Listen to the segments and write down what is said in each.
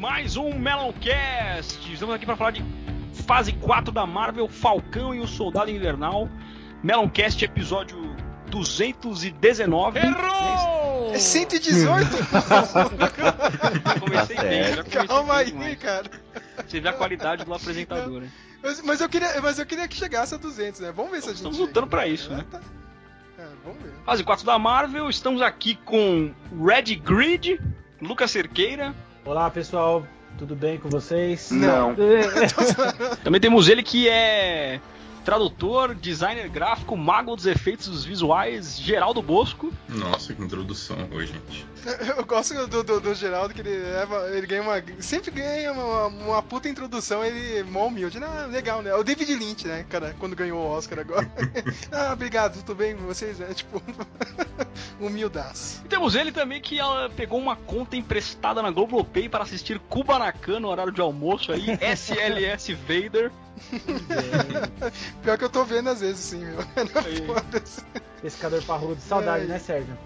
mais um Meloncast. Estamos aqui para falar de fase 4 da Marvel, Falcão e o Soldado Invernal. Meloncast episódio 219. Errou! É 118? comecei Tá bem, já comecei Calma aí, demais. cara. Você vê a qualidade do apresentador, né? Mas, mas eu queria, mas eu queria que chegasse a 200, né? Vamos ver se a gente. Estamos lutando pra isso, né? É, tá. É, vamos ver. Fase 4 da Marvel, estamos aqui com Red Grid, Lucas Cerqueira. Olá pessoal, tudo bem com vocês? Não. Também temos ele que é tradutor, designer gráfico, mago dos efeitos visuais, Geraldo Bosco. Nossa, que introdução oi, gente. Eu gosto do, do, do Geraldo que ele leva. Ele ganha uma. Sempre ganha uma, uma puta introdução, ele é mó humilde. Ah, legal, né? É o David Lynch, né, cara, quando ganhou o Oscar agora. ah, obrigado, tudo bem com vocês? É tipo. humildaço. E temos ele também que ela pegou uma conta emprestada na Globoplay para assistir Kubanacan no horário de almoço aí, SLS Vader. Pior que eu tô vendo às vezes, sim, meu. Pescador parrudo, saudade, É. né, Sérgio?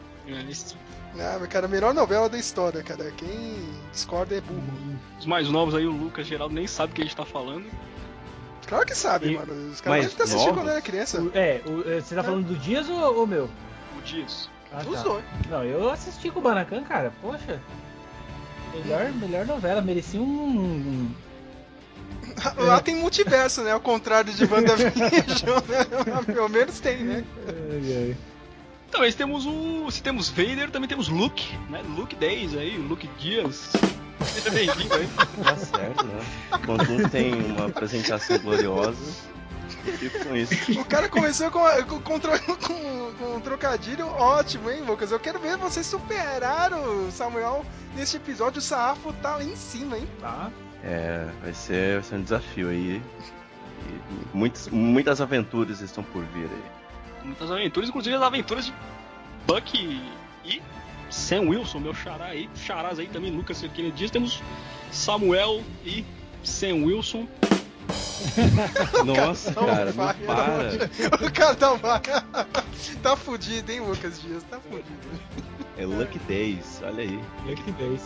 Ah, mas, cara, a melhor novela da história, cara. Quem discorda é burro. Os mais novos aí, o Lucas Geraldo nem sabe o que a gente tá falando. Claro que sabe, E- mano. Os caras Mas devem ter assistido novos? quando era criança. O- é, o- é, você tá falando do Dias ou, ou meu? O Dias. Ah, Os tá. dois. Não, eu assisti com o Banacan, cara. Poxa. Melhor, melhor novela, merecia um. Lá tem multiverso, né? Ao contrário de WandaVision, né? Pelo menos tem, né? Então, mas temos o. Se temos Vader, também temos Luke, né? Luke 10 aí, Luke Dias. Seja bem-vindo aí. Tá certo, né? Quando um tem uma apresentação gloriosa. O cara começou com, com, com- com um trocadilho ótimo, hein, Lucas? Eu quero ver vocês superar o Samuel neste episódio. O Sarrafo tá lá em cima, hein? Tá. É, vai ser, vai ser um desafio aí. E muitas, muitas aventuras estão por vir aí. Muitas aventuras, inclusive as aventuras de Bucky e Sam Wilson, meu xará aí. Charás aí também, Lucas Cerqueira Dias. Temos Samuel e Sam Wilson. Nossa, Não cara, não vai, para. O cara tá, tá fudido, hein, Lucas Dias? Tá fudido. É Lucky Days, olha aí. Lucky Days.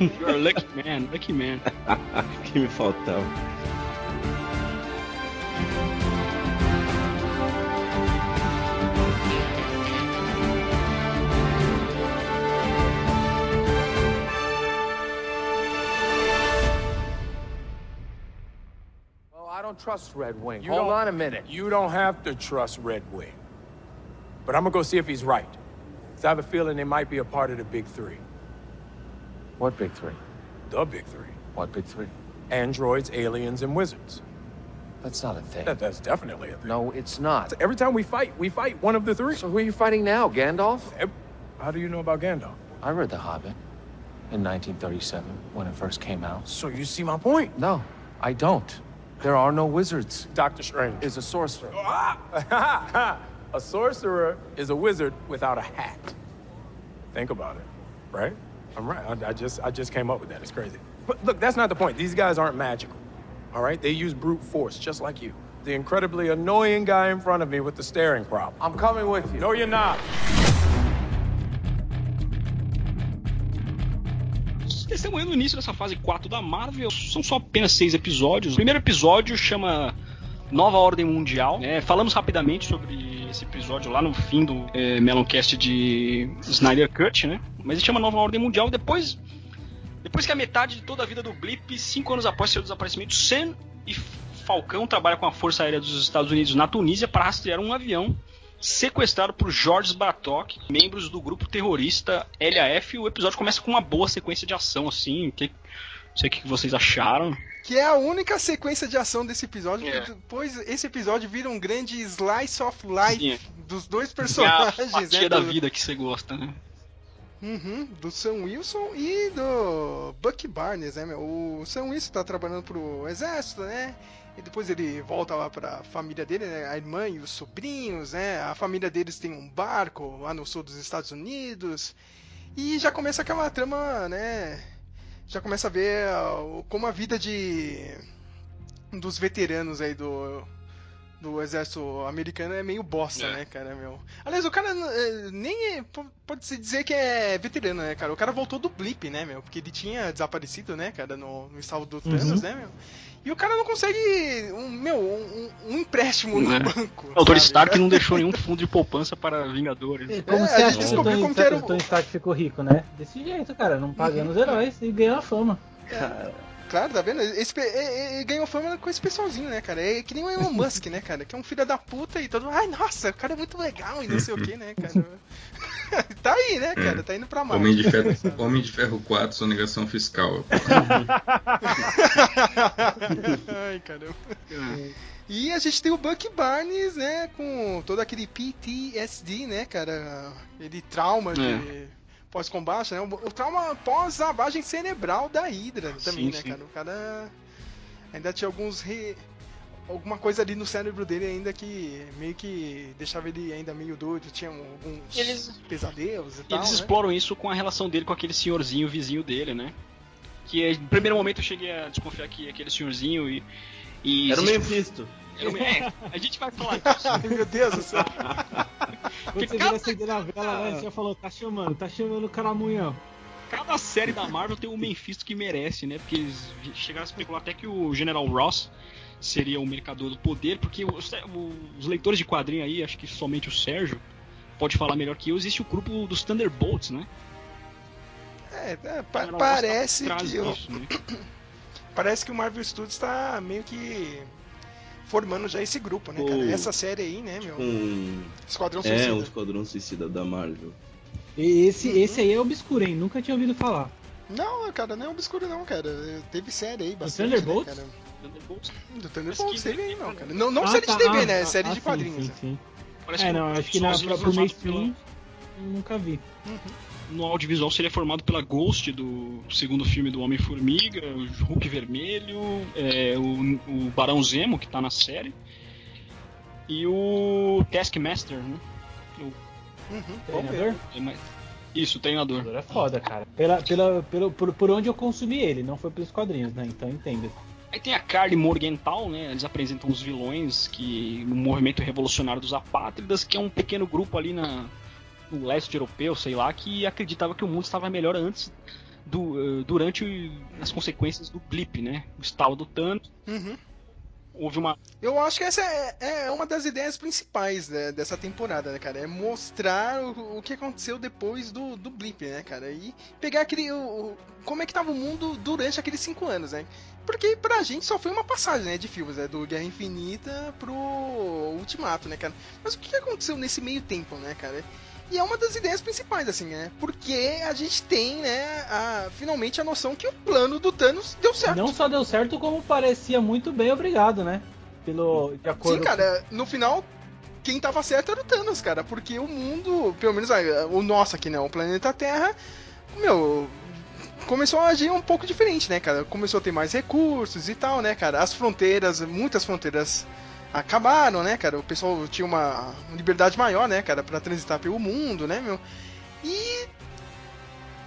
You're a lucky man, lucky man. O que me faltava. Trust Red Wing. You Hold on a minute. You don't have to trust Red Wing. But I'm gonna go see if he's right. I have a feeling they might be a part of the big three. What big three? The big three. What big three? Androids, aliens, and wizards. That's not a thing. That, that's definitely a thing. No, it's not. Every time we fight, we fight one of the three. So who are you fighting now, Gandalf? How do you know about Gandalf? I read The Hobbit in 1937 when it first came out. So you see my point. No, I don't. There are no wizards. Doctor Strange. Is a sorcerer. Ah! a sorcerer is a wizard without a hat. Think about it, right? I'm right. I, I just I just came up with that. It's crazy. But look, that's not the point. These guys aren't magical. All right? They use brute force just like you. The incredibly annoying guy in front of me with the staring problem. I'm coming with you. No, you're not. Testemunhando o início dessa fase 4 da Marvel, são só apenas seis episódios. O primeiro episódio chama Nova Ordem Mundial. né? falamos rapidamente sobre esse episódio lá no fim do é, Meloncast de Snyder Cut, né? Mas ele chama Nova Ordem Mundial. Depois, depois que a metade de toda a vida do Blip, cinco anos após seu desaparecimento, Sam e Falcão trabalham com a Força Aérea dos Estados Unidos na Tunísia para rastrear um avião sequestrado por George Batok, membros do grupo terrorista LAF. O episódio começa com uma boa sequência de ação, assim. Que, não sei o que vocês acharam. Que é a única sequência de ação desse episódio. É. Depois esse episódio vira um grande slice of life Sim. dos dois É a personagens, fatia né? da do- vida que você gosta, né? Uhum, do Sam Wilson e do Bucky Barnes, né, meu? O Sam Wilson tá trabalhando pro exército, né? E depois ele volta lá pra família dele, né? A irmã e os sobrinhos, né? A família deles tem um barco lá no sul dos Estados Unidos. E já começa aquela trama, né? Já começa a ver ó, como a vida de dos veteranos aí do do exército americano é meio bosta, É. né, cara, meu. Aliás, o cara eh, nem é- po- pode se dizer que é veterano, né, cara? O cara voltou do blip, né, meu? Porque ele tinha desaparecido, né, cara, no, no estado do Thanos, né, meu? E o cara não consegue, um, meu, um, um empréstimo no É. banco. O Tony? Stark não deixou nenhum fundo de poupança para Vingadores. E Como É, você a gente que o descobriu Tony, como que era o o- Tony Stark ficou rico, né? Desse jeito, cara, não pagando os heróis e ganhando a fama. Claro, tá vendo? Esse, é- é- ganhou fama com esse pessoalzinho, né, cara? É que nem o Elon Musk, né, cara? Que é um filho da puta e todo mundo, ai, nossa, o cara é muito legal e não sei o que, né, cara? tá aí, né, cara? Tá indo pra Marte. Homem de Ferro, Homem de Ferro 4, sonegação fiscal. Ai, caramba. E a gente tem o Bucky Barnes, né, com todo aquele PTSD, né, cara? Ele trauma de pós-combate, né? O, trauma pós-lavagem cerebral da Hydra também, Sim, né, sim. cara? O cara ainda tinha alguns re... alguma coisa ali no cérebro dele ainda que meio que deixava ele ainda meio doido, tinha alguns Eles- pesadelos e E tal, eles né? exploram isso com a relação dele com aquele senhorzinho vizinho dele, né? Que eh, no primeiro momento eu cheguei a desconfiar que aquele senhorzinho e. e Era o existe- Mephisto. Era o- É, a gente vai falar disso. Ai, meu Deus do céu. Quando você cada- vira acender a vela, né, você já falou, tá chamando, tá chamando o caramunhão. Cada série da Marvel tem um Mephisto que merece, né? Porque eles chegaram a especular até que o General Ross seria o mercador do poder, porque os, os leitores de quadrinho aí, acho que somente o Sérgio pode falar melhor que eu, existe o grupo dos Thunderbolts, né? É, é, pa- General Ross tá parece que né? Parece que o Marvel Studios tá meio que formando já esse grupo, né, cara? O- Essa série aí, né, meu? Um, Esquadrão é, Suicida. um Esquadrão Suicida da Marvel. Esse, Uhum. esse aí é obscuro, hein? Nunca tinha ouvido falar. Não, cara, não é obscuro não, cara. Teve série aí bastante, Thunderbolts? né, cara? Thunderbolts Do Thunderbolts teve aí, não, né? cara. Não, não Ah, série tá, de TV, ah, né? ah, série ah, de sim, quadrinhos. Sim, sim. É, não, o acho que na, pro mainstream nunca vi. No audiovisual seria formado pela Ghost do segundo filme do Homem-Formiga, o Hulk Vermelho, é, o, o Barão Zemo, que tá na série, e o Taskmaster, né? Uhum. Treinador? É, mas- Isso, o treinador. Treinador é foda, cara. Pela, pela, pelo, por, por onde eu consumi ele, não foi pelos quadrinhos, né? Então entenda. Aí tem a Carly Morgenthau, né? Eles apresentam os vilões que no movimento revolucionário dos apátridas, que é um pequeno grupo ali na, no leste europeu, sei lá, que acreditava que o mundo estava melhor antes do, eh, durante o- as consequências do blip, né? O estalo do Thanos. Uhum. Houve uma Eu acho que essa é, é uma das ideias principais né, dessa temporada, né, cara? É mostrar o, o que aconteceu depois do, do blip, né, cara? E pegar aquele. O, o- como é que tava o mundo durante aqueles cinco anos, né? Porque pra gente só foi uma passagem, né, de filmes, né? Do Guerra Infinita pro Ultimato, né, cara? Mas o que aconteceu nesse meio tempo, né, cara? E é uma das ideias principais, assim, né? Porque a gente tem, né, a- finalmente a noção que o plano do Thanos deu certo. Não só deu certo, como parecia muito bem, obrigado, né? Pelo, de acordo Sim, cara, no final, quem tava certo era o Thanos, cara, porque o mundo, pelo menos ah, o nosso aqui, né, o planeta Terra, meu, começou a agir um pouco diferente, né, cara? Começou a ter mais recursos e tal, né, cara? As fronteiras, muitas fronteiras acabaram, né, cara? O pessoal tinha uma liberdade maior, né, cara, pra transitar pelo mundo, né, meu? E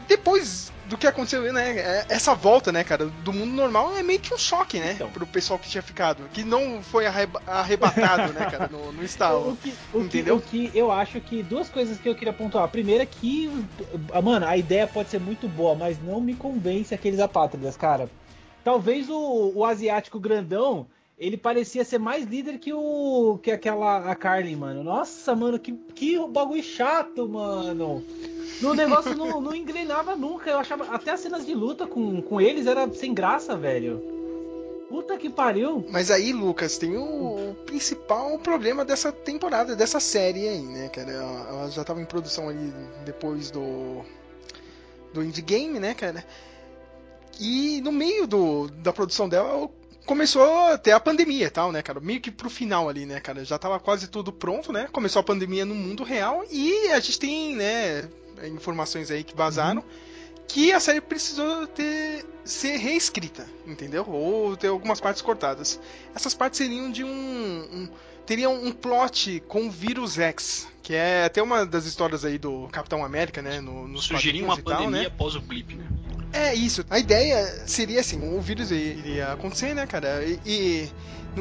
depois do que aconteceu, né, é- essa volta, né, cara, do mundo normal é meio que um choque, né, Então. pro pessoal que tinha ficado, que não foi arreba- arrebatado, né, cara, no, no O estalo. que, o, que, Entendeu? o que eu acho que duas coisas que eu queria pontuar. A primeira é que, ah, mano, a ideia pode ser muito boa, mas não me convence aqueles apátridas, cara. Talvez o, o asiático grandão, ele parecia ser mais líder que o que aquela a Carly, mano. Nossa, mano, que, que bagulho chato, mano. No negócio não, não engrenava nunca. Eu achava até as cenas de luta com, com eles era sem graça, velho. Puta que pariu. Mas aí, Lucas, tem o, o principal problema dessa temporada, dessa série aí, né, cara? Ela, ela já tava em produção ali depois do do Endgame, né, cara? E no meio do, da produção dela começou a ter a pandemia e tal, né, cara? Meio que pro final ali, né, cara? Já tava quase tudo pronto, né? Começou a pandemia no mundo real e a gente tem, né, informações aí que vazaram que a série precisou ter ser reescrita, entendeu? Ou ter algumas partes cortadas. Essas partes seriam de um, um teriam um plot com o vírus X, Que é até uma das histórias aí do Capitão América, né? No, nos Sugerir uma e tal, pandemia né? após o blip, né? É isso. A ideia seria assim, o vírus iria acontecer, né, cara? E, e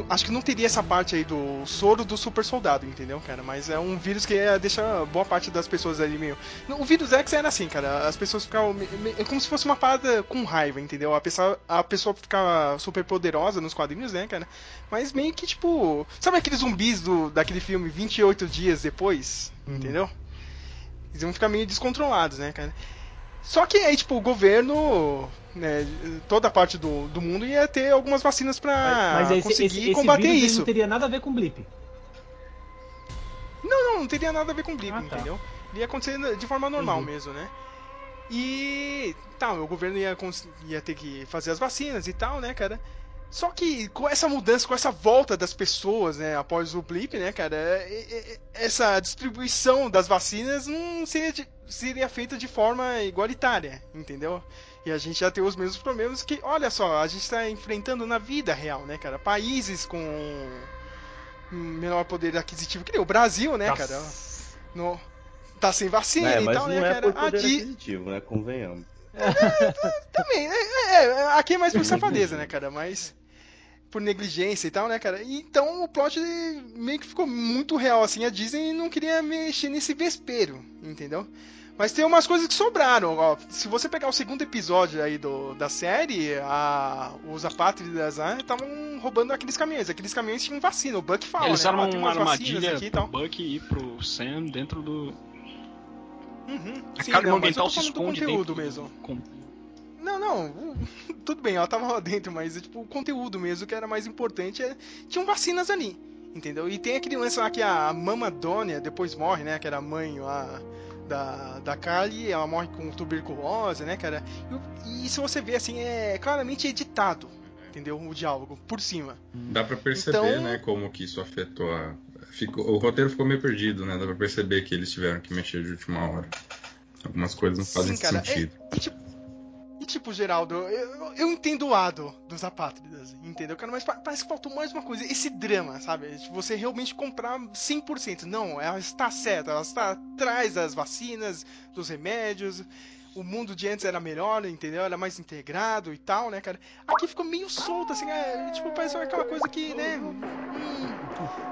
acho que não teria essa parte aí do soro do super soldado, entendeu, cara? Mas é um vírus que ia deixar boa parte das pessoas ali meio. O vírus X era assim, cara. As pessoas ficavam. É como se fosse uma parada com raiva, entendeu? A pessoa, a pessoa ficava super poderosa nos quadrinhos, né, cara? Mas meio que tipo. Sabe aqueles zumbis do, daquele filme 28 dias depois? Entendeu? Eles iam ficar meio descontrolados, né, cara? Só que aí, tipo, o governo, né, toda a parte do, do mundo ia ter algumas vacinas pra Mas esse, conseguir esse, esse combater isso. não teria nada a ver com blip. Não, não, não teria nada a ver com blip, Ah, tá. entendeu? Ele ia acontecer de forma normal Entendi. mesmo, né? E tá, o governo ia, ia ter que fazer as vacinas e tal, né, cara? Só que com essa mudança, com essa volta das pessoas, né, após o blip, né, cara, é- é- é- essa distribuição das vacinas não seria, de- seria feita de forma igualitária, entendeu? E a gente já tem os mesmos problemas que, olha só, a gente está enfrentando na vida real, né, cara? Países com menor poder aquisitivo, que nem o Brasil, né, Nossa. cara? No, tá sem vacina É, e mas tal, não né, é cara? por poder aquisitivo, né? Convenhamos. Também, é, é, aqui é mais por safadeza, né, cara? Mas por negligência e tal, né, cara? E Então o plot meio que ficou muito real, assim. A Disney não queria mexer nesse vespeiro, entendeu? Mas tem umas coisas que sobraram, ó. Se você pegar o segundo episódio aí do, da série, a, os apátridas estavam roubando aqueles caminhões. Aqueles caminhões tinham vacina. O Buck fala, Eles né? armam "Ó, tem uma armadilha aqui e pro. Buck ir pro Sam dentro do. Uhum. A Sim, carga não, ambiental se falando do esconde conteúdo dentro mesmo. do. Com... Não, não, tudo bem, ela tava lá dentro, mas tipo, o conteúdo mesmo que era mais importante é. Tinham vacinas ali, entendeu? E tem aquele lance lá que a Mama Dônia depois morre, né? Que era a mãe lá da, da Carly, ela morre com tuberculose, né, cara? E, e se você vê assim, é claramente editado, entendeu? O diálogo, por cima. Dá pra perceber, Então- né, como que isso afetou a. Ficou, o roteiro ficou meio perdido, né? Dá pra perceber que eles tiveram que mexer de última hora. Algumas coisas não fazem Sim, cara, é- sentido. E tipo, e, tipo, Geraldo, eu, eu entendo o lado dos apátridas, entendeu? Cara, mas pa- parece que faltou mais uma coisa, esse drama, sabe? Tipo, Você realmente comprar 100%. Não, ela está certa, ela está atrás das vacinas, dos remédios. O mundo de antes era melhor, entendeu? Era mais integrado e tal, né, cara? Aqui ficou meio solto, assim, é, tipo, parece aquela coisa que, né? hum,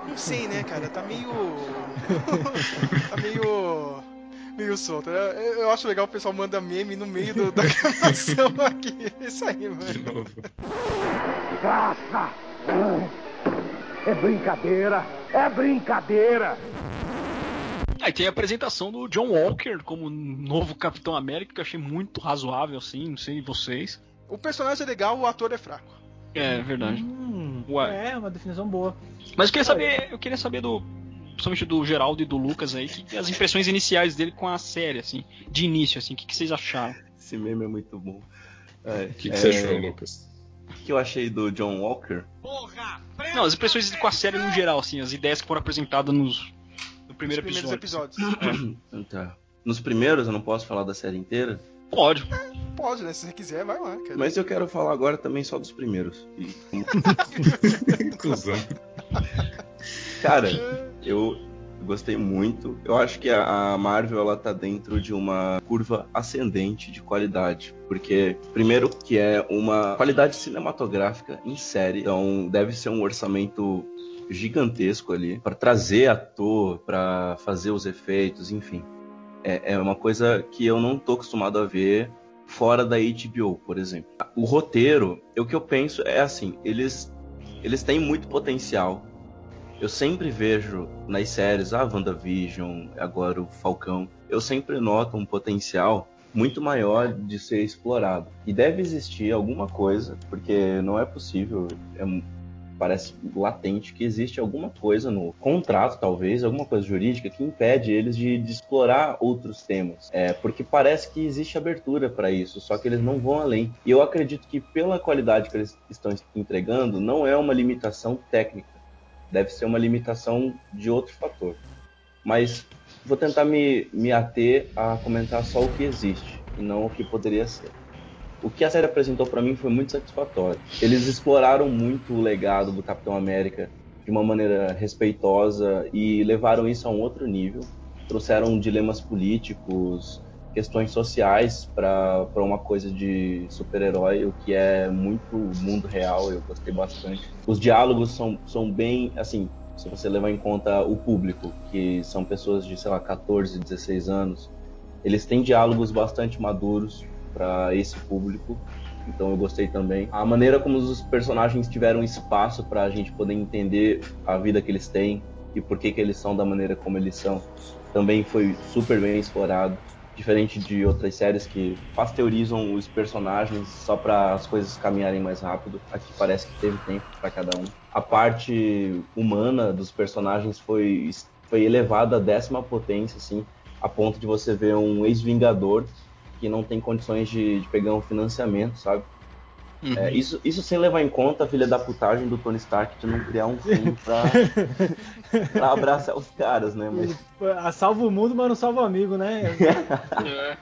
não sei, né, cara? Tá meio. tá meio meio solto. Eu, eu acho legal o pessoal manda meme no meio do- da gravação aqui. Isso aí, De mano. novo. Graça! É brincadeira! É brincadeira! Aí tem a apresentação do John Walker como novo Capitão América, que eu achei muito razoável, assim, não sei vocês. O personagem é legal, o ator é fraco. É verdade. Hum, Ué. é, uma definição boa. Mas eu queria saber, eu queria saber do. Principalmente do Geraldo e do Lucas aí, que, as impressões iniciais dele com a série, assim, de início, assim, o que, que vocês acharam? Esse meme é muito bom. É, O que, que é, você achou, Lucas? O que eu achei do John Walker? Não, as impressões com a série no geral, assim, as ideias que foram apresentadas nos, no primeiro Os primeiros episódio. episódios. Tá. Nos primeiros, eu não posso falar da série inteira, Pode. Pode, né? Se você quiser, vai lá, cara. mas eu quero falar agora também só dos primeiros. E. Cara, eu gostei muito. Eu acho que a Marvel ela tá dentro de uma curva ascendente de qualidade, porque primeiro que é uma qualidade cinematográfica em série, então deve ser um orçamento gigantesco ali para trazer ator, para fazer os efeitos, enfim. É, é uma coisa que eu não tô acostumado a ver fora da HBO, por exemplo. O roteiro, o que eu penso é assim, eles eles têm muito potencial eu sempre vejo nas séries, a WandaVision, agora o Falcão, eu sempre noto um potencial muito maior de ser explorado. E deve existir alguma coisa, porque não é possível, é parece latente que existe alguma coisa no contrato, talvez, alguma coisa jurídica que impede eles de, de explorar outros temas. É, porque parece que existe abertura para isso, só que eles não vão além. E eu acredito que pela qualidade que eles estão entregando, não é uma limitação técnica deve ser uma limitação de outro fator. Mas vou tentar me, me ater a comentar só o que existe e não o que poderia ser. O que a série apresentou para mim foi muito satisfatório. Eles exploraram muito o legado do Capitão América de uma maneira respeitosa e levaram isso a um outro nível. trouxeram dilemas políticos, questões sociais para uma coisa de super-herói, o que é muito mundo real, eu gostei bastante. Os diálogos são, são bem, assim, se você levar em conta o público, que são pessoas de, sei lá, 14, 16 anos, eles têm diálogos bastante maduros para esse público, então eu gostei também. A maneira como os personagens tiveram espaço para a gente poder entender a vida que eles têm e por que, que eles são da maneira como eles são, também foi super bem explorado diferente de outras séries que pasteurizam os personagens só para as coisas caminharem mais rápido. Aqui parece que teve tempo para cada um. A parte humana dos personagens foi, foi elevada à décima potência, assim, a ponto de você ver um ex-vingador que não tem condições de, de pegar um financiamento, sabe? Uhum. É, isso, isso sem levar em conta a filha da putagem do Tony Stark de não criar um filme pra, pra abraçar os caras, né? Mas... Salva o mundo, mas não salva o amigo, né? é.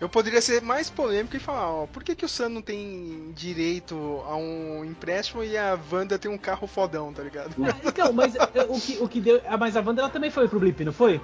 Eu poderia ser mais polêmico e falar, ó, por que, que o Sam não tem direito a um empréstimo e a Wanda tem um carro fodão, tá ligado? Então, mas o que, o que deu. Ah, mas a Wanda ela também foi pro Blip, não foi?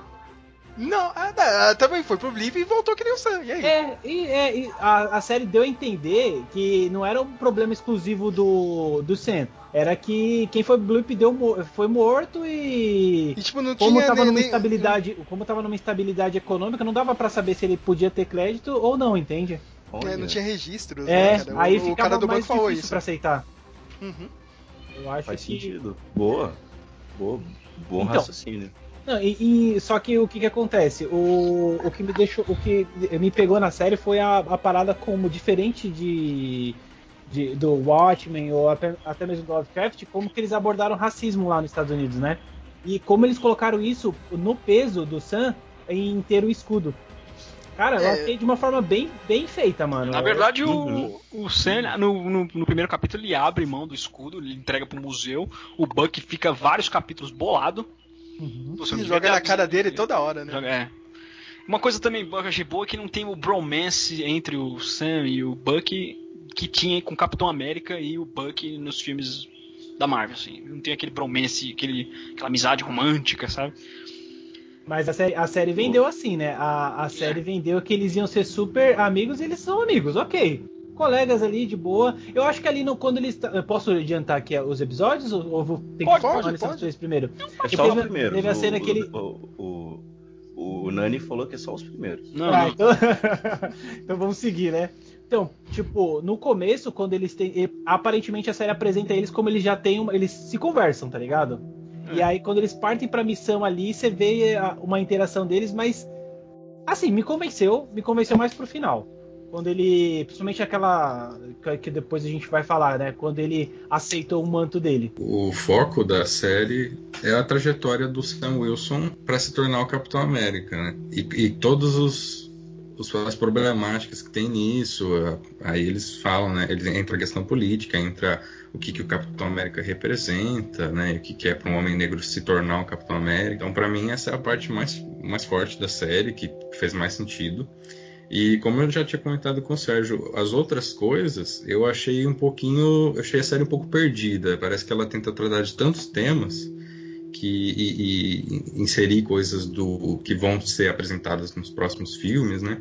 Não, a, a, também foi pro Blip e voltou que nem o Sam. E aí? É, e, é, e a, a, série deu a entender que não era um problema exclusivo do, do Sam. Era que quem foi Blip deu, foi morto e. e tipo, não como tinha tava nem, numa instabilidade, como tava numa instabilidade econômica, não dava para saber se ele podia ter crédito ou não, entende? É, não tinha registros, é, né, cara? Aí o, ficava o cara do mais banco falou difícil isso. pra aceitar. Uhum. Eu acho Faz que... sentido. Boa. Boa. Bom Então, raciocínio. Não, e, e- só que o que que acontece? O, o que me deixou, o que me pegou na série foi a, a parada como diferente de, de- do Watchmen ou até, até mesmo do Lovecraft, como que eles abordaram racismo lá nos Estados Unidos, né? E como eles colocaram isso no peso do Sam em ter o escudo. Cara, eu É. achei de uma forma bem, bem feita, mano. Na verdade, Uhum. o, o Sam, no, no, no primeiro capítulo, ele abre mão do escudo, ele entrega pro museu. O Buck fica vários capítulos bolado. Uhum. Você E joga na cara dele toda hora, né? Joga- é. Uma coisa também que eu achei boa é que não tem o bromance entre o Sam e o Buck que tinha com o Capitão América e o Buck nos filmes da Marvel, assim. Não tem aquele bromance, aquele, aquela amizade romântica, sabe? Mas a série, a série vendeu assim, né? A, a série vendeu que eles iam ser super amigos e eles são amigos, ok. Colegas ali de boa. Eu acho que ali no, quando eles. eu Posso adiantar aqui os episódios? Ou, ou vou ter Pode, que falar nesses três primeiro? É só os teve- primeiros. teve a O- cena que ele- o, o, o, o Nani falou que é só os primeiros. Não, Ah, então... então vamos seguir, né? Então, tipo, no começo, quando eles têm. Aparentemente a série apresenta eles como eles já têm uma. Eles se conversam, tá ligado? E aí, quando eles partem pra missão ali, você vê a- uma interação deles, mas. Assim, me convenceu, me convenceu mais pro final. Quando ele. Principalmente aquela. que- depois a gente vai falar, né? Quando ele aceitou o manto dele. O foco da série é a trajetória do Sam Wilson para se tornar o Capitão América, né? E, e todos os, as problemáticas que tem nisso, aí eles falam, né? Ele entra a questão política, entra o que, que o Capitão América representa, né? O que, que é para um homem negro se tornar um Capitão América. Então, para mim, essa é a parte mais, mais forte da série, que fez mais sentido. E como eu já tinha comentado com o Sérgio, as outras coisas eu achei um pouquinho. Eu achei a série um pouco perdida. Parece que ela tenta tratar de tantos temas que, e, e inserir coisas do que vão ser apresentadas nos próximos filmes, né?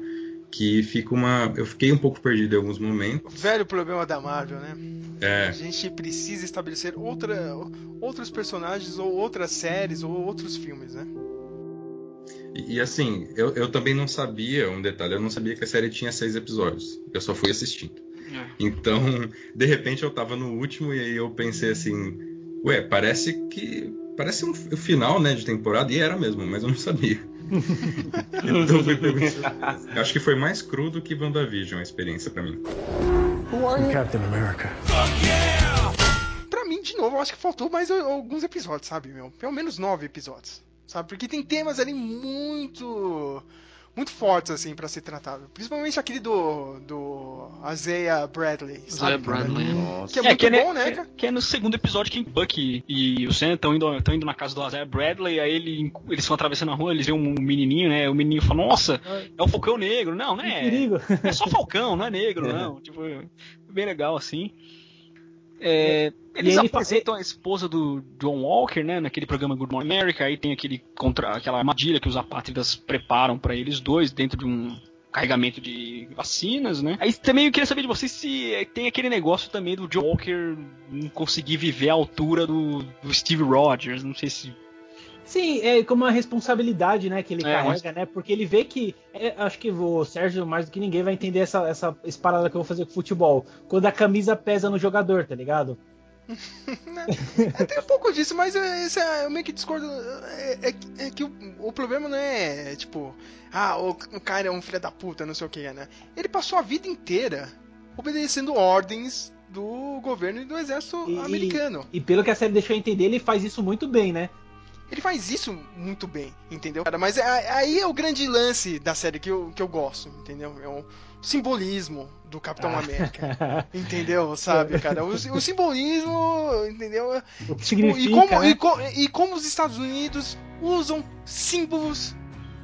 Que fica uma. Eu fiquei um pouco perdido em alguns momentos. Velho problema da Marvel, né? É, A gente precisa estabelecer outra, outros personagens ou outras séries ou outros filmes, né? E, e, assim, eu, eu também não sabia, um detalhe, eu não sabia que a série tinha seis episódios. Eu só fui assistindo. É. Então, de repente eu tava no último e aí eu pensei assim, ué, parece que. Parece um final, né, de temporada, e era mesmo, mas eu não sabia. então foi pego Acho que foi mais cru do que WandaVision a experiência pra mim. I'm Captain America. Pra mim, de novo, eu acho que faltou mais alguns episódios, sabe, meu? Pelo menos nove episódios, sabe? Porque tem temas ali muito... Muito fortes, assim, pra ser tratado. Principalmente aquele do... Do... Isaiah Bradley, sabe? Zé Bradley. Que é muito que bom, é, né, que- cara? Que é no segundo episódio que Buck e o Sam estão indo, tão indo na casa do Isaiah Bradley, aí ele, eles estão atravessando a rua, eles veem um menininho, né? O menininho fala, nossa, é um falcão negro. Não, não Que é. É só falcão, não é negro, não. Tipo, bem legal assim. É, eles ele apresentam a esposa do John Walker, né, naquele programa Good Morning America, aí tem aquele contra, aquela armadilha que os apátridas preparam para eles dois dentro de um carregamento de vacinas, né? Aí também eu queria saber de vocês se eh, tem aquele negócio também do John Walker não conseguir viver à altura do, do Steve Rogers, não sei se Sim, é como uma responsabilidade, né, que ele É, carrega, né? Porque ele vê que. é, acho que o Sérgio, mais do que ninguém, vai entender essa, essa, essa parada que eu vou fazer com futebol. Quando a camisa pesa no jogador, tá ligado? É, tem um pouco disso, mas é, esse é- eu meio que discordo. É, é que- é que o, o problema não é, tipo, ah, o, o cara é um filho da puta, não sei o que, né? Ele passou a vida inteira obedecendo ordens do governo e do exército E- americano. E pelo que a série deixou entender, ele faz isso muito bem, né? Ele faz isso muito bem, entendeu? Cara, mas é- aí é o grande lance da série que eu, que eu gosto, entendeu? É o simbolismo do Capitão Ah. América. Entendeu? Sabe, cara? O, o simbolismo, entendeu? o que Tipo, significa, e, como, né? e, co- e como os Estados Unidos usam símbolos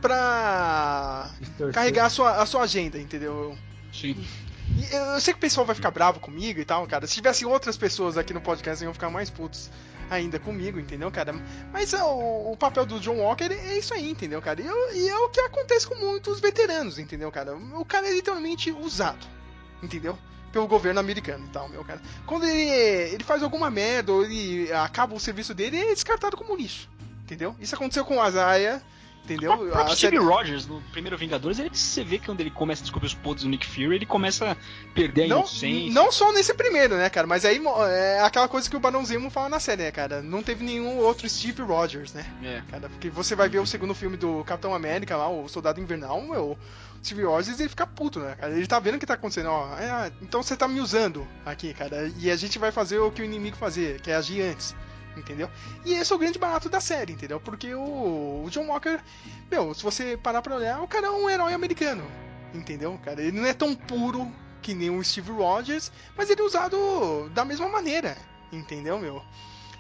pra Distorcer. carregar a sua, a sua agenda, entendeu? Sim. E eu, eu sei que o pessoal vai ficar bravo comigo e tal, cara. Se tivessem outras pessoas aqui no podcast, iam ficar mais putos ainda comigo, entendeu, cara? Mas é, o, o papel do John Walker é isso aí, entendeu, cara? E, e é o que acontece com muitos veteranos, entendeu, cara? O cara é literalmente usado, entendeu? Pelo governo americano e tal, meu cara. Quando ele, ele faz alguma merda ou ele acaba o serviço dele, ele é descartado como lixo, entendeu? Isso aconteceu com o Azaia, entendeu? O próprio A Steve série- Rogers, no primeiro Vingadores, ele, você vê que quando ele começa a descobrir os poderes do Nick Fury, ele começa a perder a Não, inocência. não só nesse primeiro, né, cara? Mas aí é aquela coisa que o Barão Zemo fala na série, né, cara? Não teve nenhum outro Steve Rogers, né? É. Cara, porque você vai ver o segundo filme do Capitão América lá, o Soldado Invernal, meu, o Steve Rogers ele fica puto, né, cara? Ele tá vendo o que tá acontecendo, ó. é, então você tá me usando aqui, cara. E a gente vai fazer o que o inimigo fazia, que é agir antes. Entendeu? E esse é o grande barato da série, entendeu? Porque o, o John Walker, meu, se você parar pra olhar, o cara é um herói americano. Entendeu, cara? Ele não é tão puro que nem o Steve Rogers, mas ele é usado da mesma maneira. Entendeu, meu?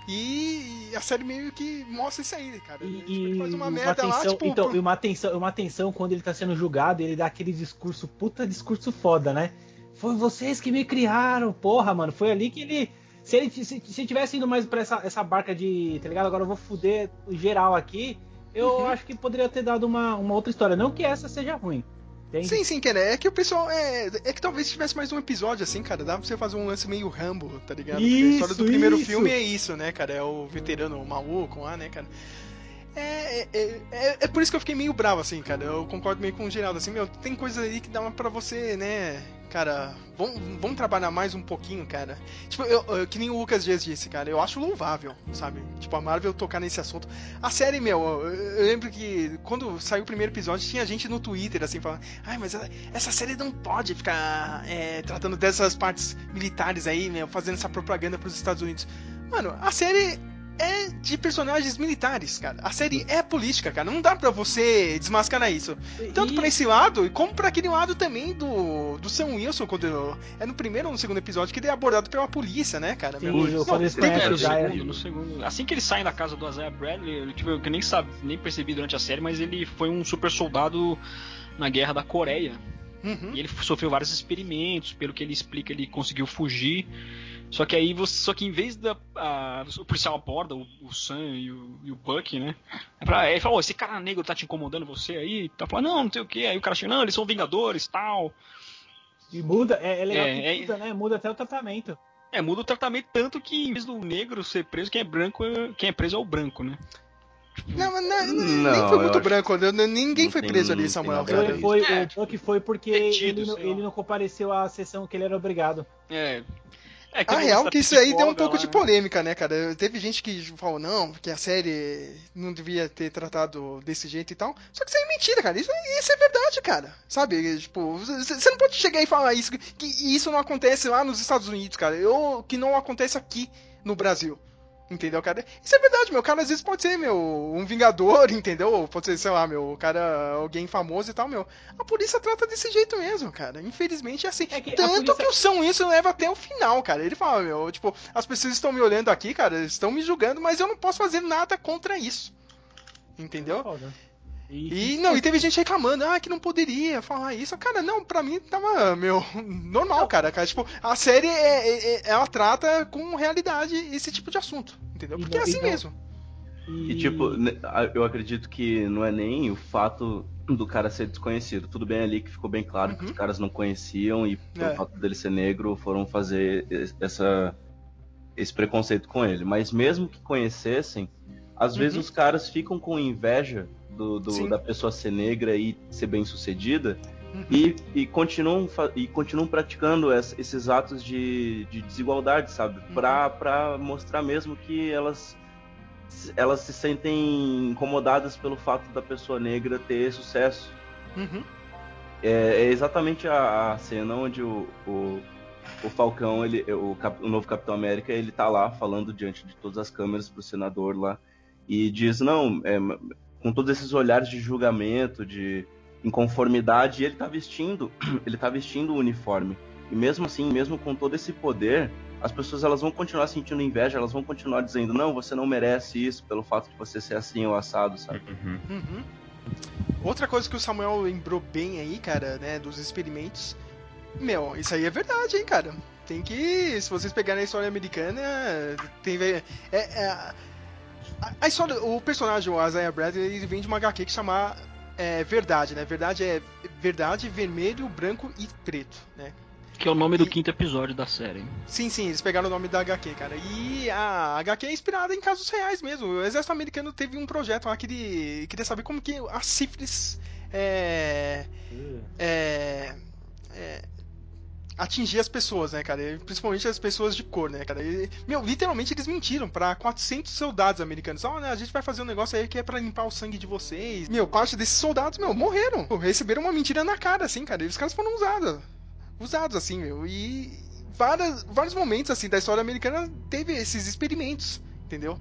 E a série meio que mostra isso aí, cara. Ele, tipo, E, ele e faz uma uma merda lá, tensão, tipo. então, pro- e uma tensão, uma tensão quando ele tá sendo julgado, ele dá aquele discurso, puta discurso foda, né? Foi vocês que me criaram, porra, mano. Foi ali que ele. Se ele se, se tivesse indo mais pra essa, essa barca de. Tá ligado? Agora eu vou fuder geral aqui. Eu Uhum. acho que poderia ter dado uma, uma outra história. Não que essa seja ruim. Entende? Sim, sim, cara. É que o pessoal. É, é que talvez tivesse mais um episódio assim, cara. Dá pra você fazer um lance meio Rambo, tá ligado? Porque a história do Isso, primeiro isso. filme é isso, né, cara? É o veterano maluco lá, né, cara? É, é, é, é por isso que eu fiquei meio bravo, assim, cara. Eu concordo meio com o Geraldo, assim, meu, tem coisa aí que dá pra você, né, cara, vamos, vamos trabalhar mais um pouquinho, cara. Tipo, eu, eu- que nem o Lucas Dias disse, cara, eu acho louvável, sabe? Tipo, a Marvel tocar nesse assunto. A série, meu, eu, eu lembro que quando saiu o primeiro episódio, tinha gente no Twitter, assim, falando, ai, mas essa- série não pode ficar é, tratando dessas partes militares aí, meu, fazendo essa propaganda pros Estados Unidos. Mano, a série é de personagens militares, cara. A série é política, cara. Não dá pra você desmascarar isso. Tanto E- pra esse lado, como pra aquele lado também do, do Sam Wilson, quando é no primeiro ou no segundo episódio, que ele é abordado pela polícia, né, cara? Sim, Meu, eu- quando eles conhecem É, no segundo, no segundo. Assim que eles saem da casa do Isaiah Bradley, eu, tipo, eu nem sabe, nem percebi durante a série, mas ele foi um super soldado na guerra da Coreia. Uhum. E ele sofreu vários experimentos, pelo que ele explica, ele conseguiu fugir. Só que aí você. Só que em vez da. a- o policial aborda o, o Sam e o, e o Buck, né? É pra, ele fala, "Ô, esse cara negro tá te incomodando você aí? Tá falando, não, não sei o que. Aí o cara chega, não, eles são vingadores tal. E muda, é, é legal É, que é- muda, né? Muda até o tratamento. É, muda o tratamento tanto que em vez do negro ser preso, quem é branco, é- quem é preso é o branco, né? Não, mas não, Não, nem foi muito branco, ninguém foi tem- preso ali, Samuel. Foi, foi, É. o Buck foi porque Detido, ele, não- ele não compareceu à sessão que ele era obrigado. É. É, A real que isso aí deu um pouco lá, de né? polêmica, né, cara? Teve gente que falou, não, que a série não devia ter tratado desse jeito e tal. Só que isso aí é mentira, cara. Isso, isso é verdade, cara. Sabe? Tipo, você não pode chegar e falar isso, que isso não acontece lá nos Estados Unidos, cara. Eu, que não acontece aqui no Brasil. Entendeu, cara? Isso é verdade, meu. O cara às vezes pode ser, meu, um vingador, entendeu? Pode ser, sei lá, meu, o cara, alguém famoso e tal, meu. A polícia trata desse jeito mesmo, cara. Infelizmente é assim. É que Tanto polícia- que o São isso leva até o final, cara. Ele fala, meu, tipo, as pessoas estão me olhando aqui, cara, estão me julgando, mas eu não posso fazer nada contra isso. Entendeu? Foda. E não, e teve gente reclamando, ah, que não poderia falar isso. Cara, não, pra mim tava, meu, normal, cara. cara tipo, a série é, é- é- ela trata com realidade esse tipo de assunto, entendeu? E Porque é assim e não- mesmo. E tipo, a- eu acredito que não é nem o fato do cara ser desconhecido. Tudo bem ali que ficou bem claro que Uhum. os caras não conheciam e pelo É. fato dele ser negro foram fazer es- essa esse preconceito com ele. Mas mesmo que conhecessem, às vezes Uhum. os caras ficam com inveja do, do- da pessoa ser negra e ser bem sucedida Uhum. e, e continuam e continuam praticando es- esses atos de, de desigualdade, sabe? Uhum. Pra, pra mostrar mesmo que elas elas se sentem incomodadas pelo fato da pessoa negra ter sucesso. Uhum. É, é exatamente a, a cena onde o, o, o Falcão, ele, o, o novo Capitão América, ele tá lá falando diante de todas as câmeras pro senador lá e diz, não, é, com todos esses olhares de julgamento, de inconformidade, ele tá vestindo, ele tá vestindo o uniforme. E mesmo assim, mesmo com todo esse poder, as pessoas elas vão continuar sentindo inveja, elas vão continuar dizendo, não, você não merece isso pelo fato de você ser assim ou assado, sabe? Uhum. Uhum. Outra coisa que o Samuel lembrou bem aí, cara, né, dos experimentos. Meu, isso aí é verdade, hein, cara. Tem que. Se vocês pegarem a história americana, tem. É, é, a, a história. O personagem, o Isaiah Bradley, ele vem de uma HQ que chama é, Verdade, né? Verdade é verdade, vermelho, branco e preto, né? Que é o nome do E- quinto episódio da série. hein? Sim, sim, eles pegaram o nome da HQ, cara. E a HQ é inspirada em casos reais mesmo. O exército americano teve um projeto lá que ele queria saber como que a sífilis é, é, é, atingir as pessoas, né, cara? Principalmente as pessoas de cor, né, cara? E, meu, literalmente eles mentiram pra 400 soldados americanos. Né, a gente vai fazer um negócio aí que é pra limpar o sangue de vocês. Meu, parte desses soldados, meu, morreram. Receberam uma mentira na cara, assim, cara. E os caras foram usados. Usados, assim, meu. E várias, vários momentos, assim, da história americana teve esses experimentos, entendeu?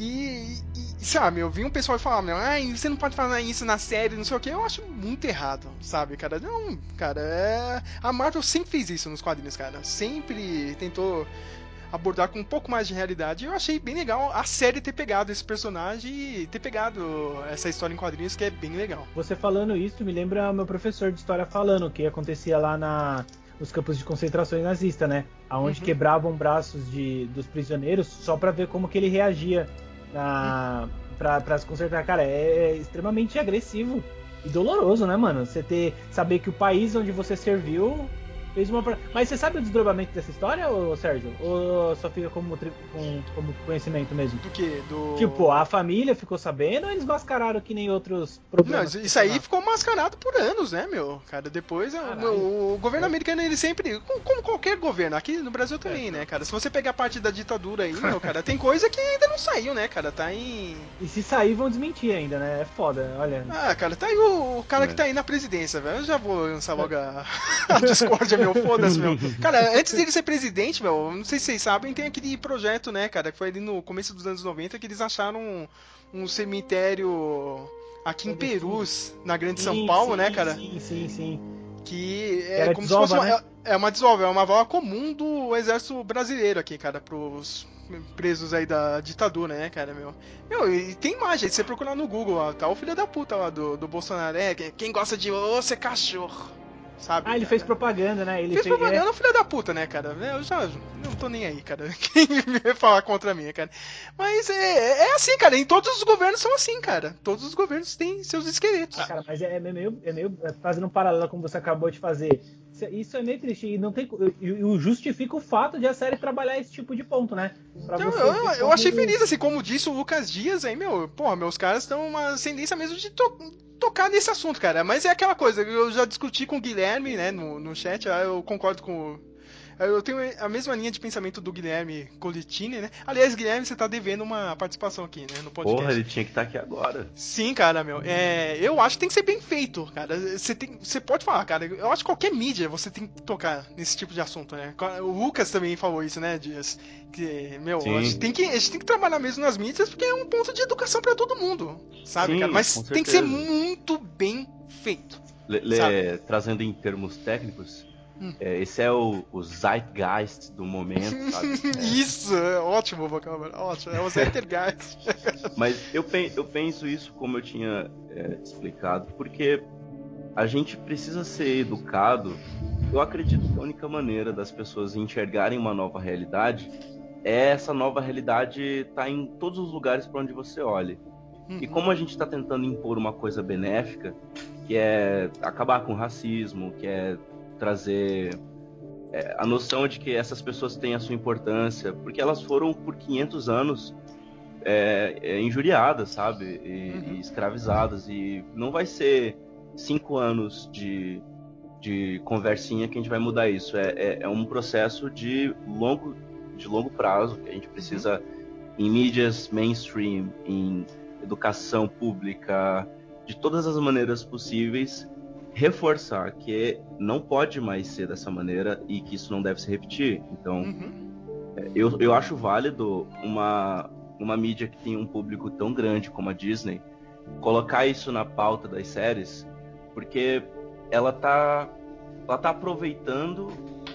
E, e sabe, eu vi um pessoal falar, meu, ai, você não pode falar isso na série, não sei o que, eu acho muito errado, sabe, cara? Não, cara, é... a Marvel sempre fez isso nos quadrinhos, cara. Sempre tentou abordar com um pouco mais de realidade. E eu achei bem legal a série ter pegado esse personagem e ter pegado essa história em quadrinhos, que é bem legal. Você falando isso me lembra meu professor de história falando o que acontecia lá na, nos campos de concentrações nazista, né? Aonde Uhum. quebravam braços de, dos prisioneiros só pra ver como que ele reagia pra, pra se consertar. Cara, é, é extremamente agressivo e doloroso, né, mano? Você ter saber que o país onde você serviu fez uma. pra- Mas você sabe o desdobramento dessa história, ô, Sérgio? Ou só fica como, tri- com- como conhecimento mesmo? Do que? Do. Tipo, a família ficou sabendo ou eles mascararam que nem outros Não, problemas? isso isso aí ficou mascarado por anos, né, meu? Cara, depois o- Caralho. o, governo americano, ele sempre. Como, qualquer governo, aqui no Brasil também, né, cara? Se você pegar a parte da ditadura aí, meu, cara, tem coisa que ainda não saiu, né, cara? Tá em. E se sair, vão desmentir ainda, né? É foda, olha. Ah, cara, tá aí o, o cara que tá aí na presidência, velho. Eu já vou lançar logo a, a discórdia, meu. Foda-se, meu. Cara, antes dele ser presidente, meu, não sei se vocês sabem, tem aquele projeto, né, cara, que foi ali no começo dos anos 90 que eles acharam um, um cemitério aqui em Perus, na Grande São Sim, Paulo, sim, né, cara? Sim, sim, sim. Que é Era como desova, se fosse uma, né? é, é uma desova, é uma vala comum do exército brasileiro aqui, cara, pros presos aí da ditadura, né, cara, meu. Meu, e tem imagem, se você procurar no Google, ó, tá o filho da puta lá do, do Bolsonaro, é, que- quem gosta de você cachorro, sabe? Ah, ele cara? fez propaganda, né? Ele Fez propaganda, é um filho da puta, né, cara? Eu já não tô nem aí, cara. Quem vai falar contra mim, cara? Mas é, é assim, cara. Em todos os governos são assim, cara. Todos os governos têm seus esqueletos. Ah, Cara, mas é, é meio, é meio é, fazendo um paralelo como você acabou de fazer. Isso- Isso é meio triste e não tem e, e justifica o fato de a série trabalhar esse tipo de ponto, né? Pra Eu, eu, eu achei feliz, assim, como disse o Lucas Dias aí, meu, porra, meus caras estão uma tendência mesmo de to- tocar nesse assunto, cara. Mas é aquela coisa, eu já discuti com o Guilherme, né, no, no chat, eu concordo com. Eu tenho a mesma linha de pensamento do Guilherme Colitini, né? Aliás, Guilherme, você tá devendo uma participação aqui, né? No podcast. Porra, ele tinha que estar aqui agora. Sim, cara, meu. É, eu acho que tem que ser bem feito, cara. Você tem, você pode falar, cara. Eu acho que qualquer mídia você tem que tocar nesse tipo de assunto, né? O Lucas também falou isso, né, Dias? Que, meu, Sim. a gente, tem que, a gente tem que trabalhar mesmo nas mídias porque é um ponto de educação pra todo mundo, sabe, Sim, cara? Mas tem que ser muito bem feito. Le- le- trazendo em termos técnicos, É, esse é o, o zeitgeist do momento, sabe? É. Isso, é ótimo o vocábulo, ótimo. É o Zeitgeist. Mas eu, pen- eu penso isso, como eu tinha é, explicado, porque a gente precisa ser educado. Eu acredito que a única maneira das pessoas enxergarem uma nova realidade é essa nova realidade estar em todos os lugares para onde você olhe. E como a gente está tentando impor uma coisa benéfica, que é acabar com o racismo, que é trazer é, a noção de que essas pessoas têm a sua importância, porque elas foram por 500 anos é, é, injuriadas, sabe? E, e escravizadas. E não vai ser cinco anos de, de conversinha que a gente vai mudar isso. É, é, é um processo de longo, de longo prazo que a gente precisa em mídias mainstream, em educação pública, de todas as maneiras possíveis, reforçar que não pode mais ser dessa maneira e que isso não deve se repetir. Então, Uhum. eu, eu acho válido uma, uma mídia que tem um público tão grande como a Disney colocar isso na pauta das séries, porque ela tá, ela tá aproveitando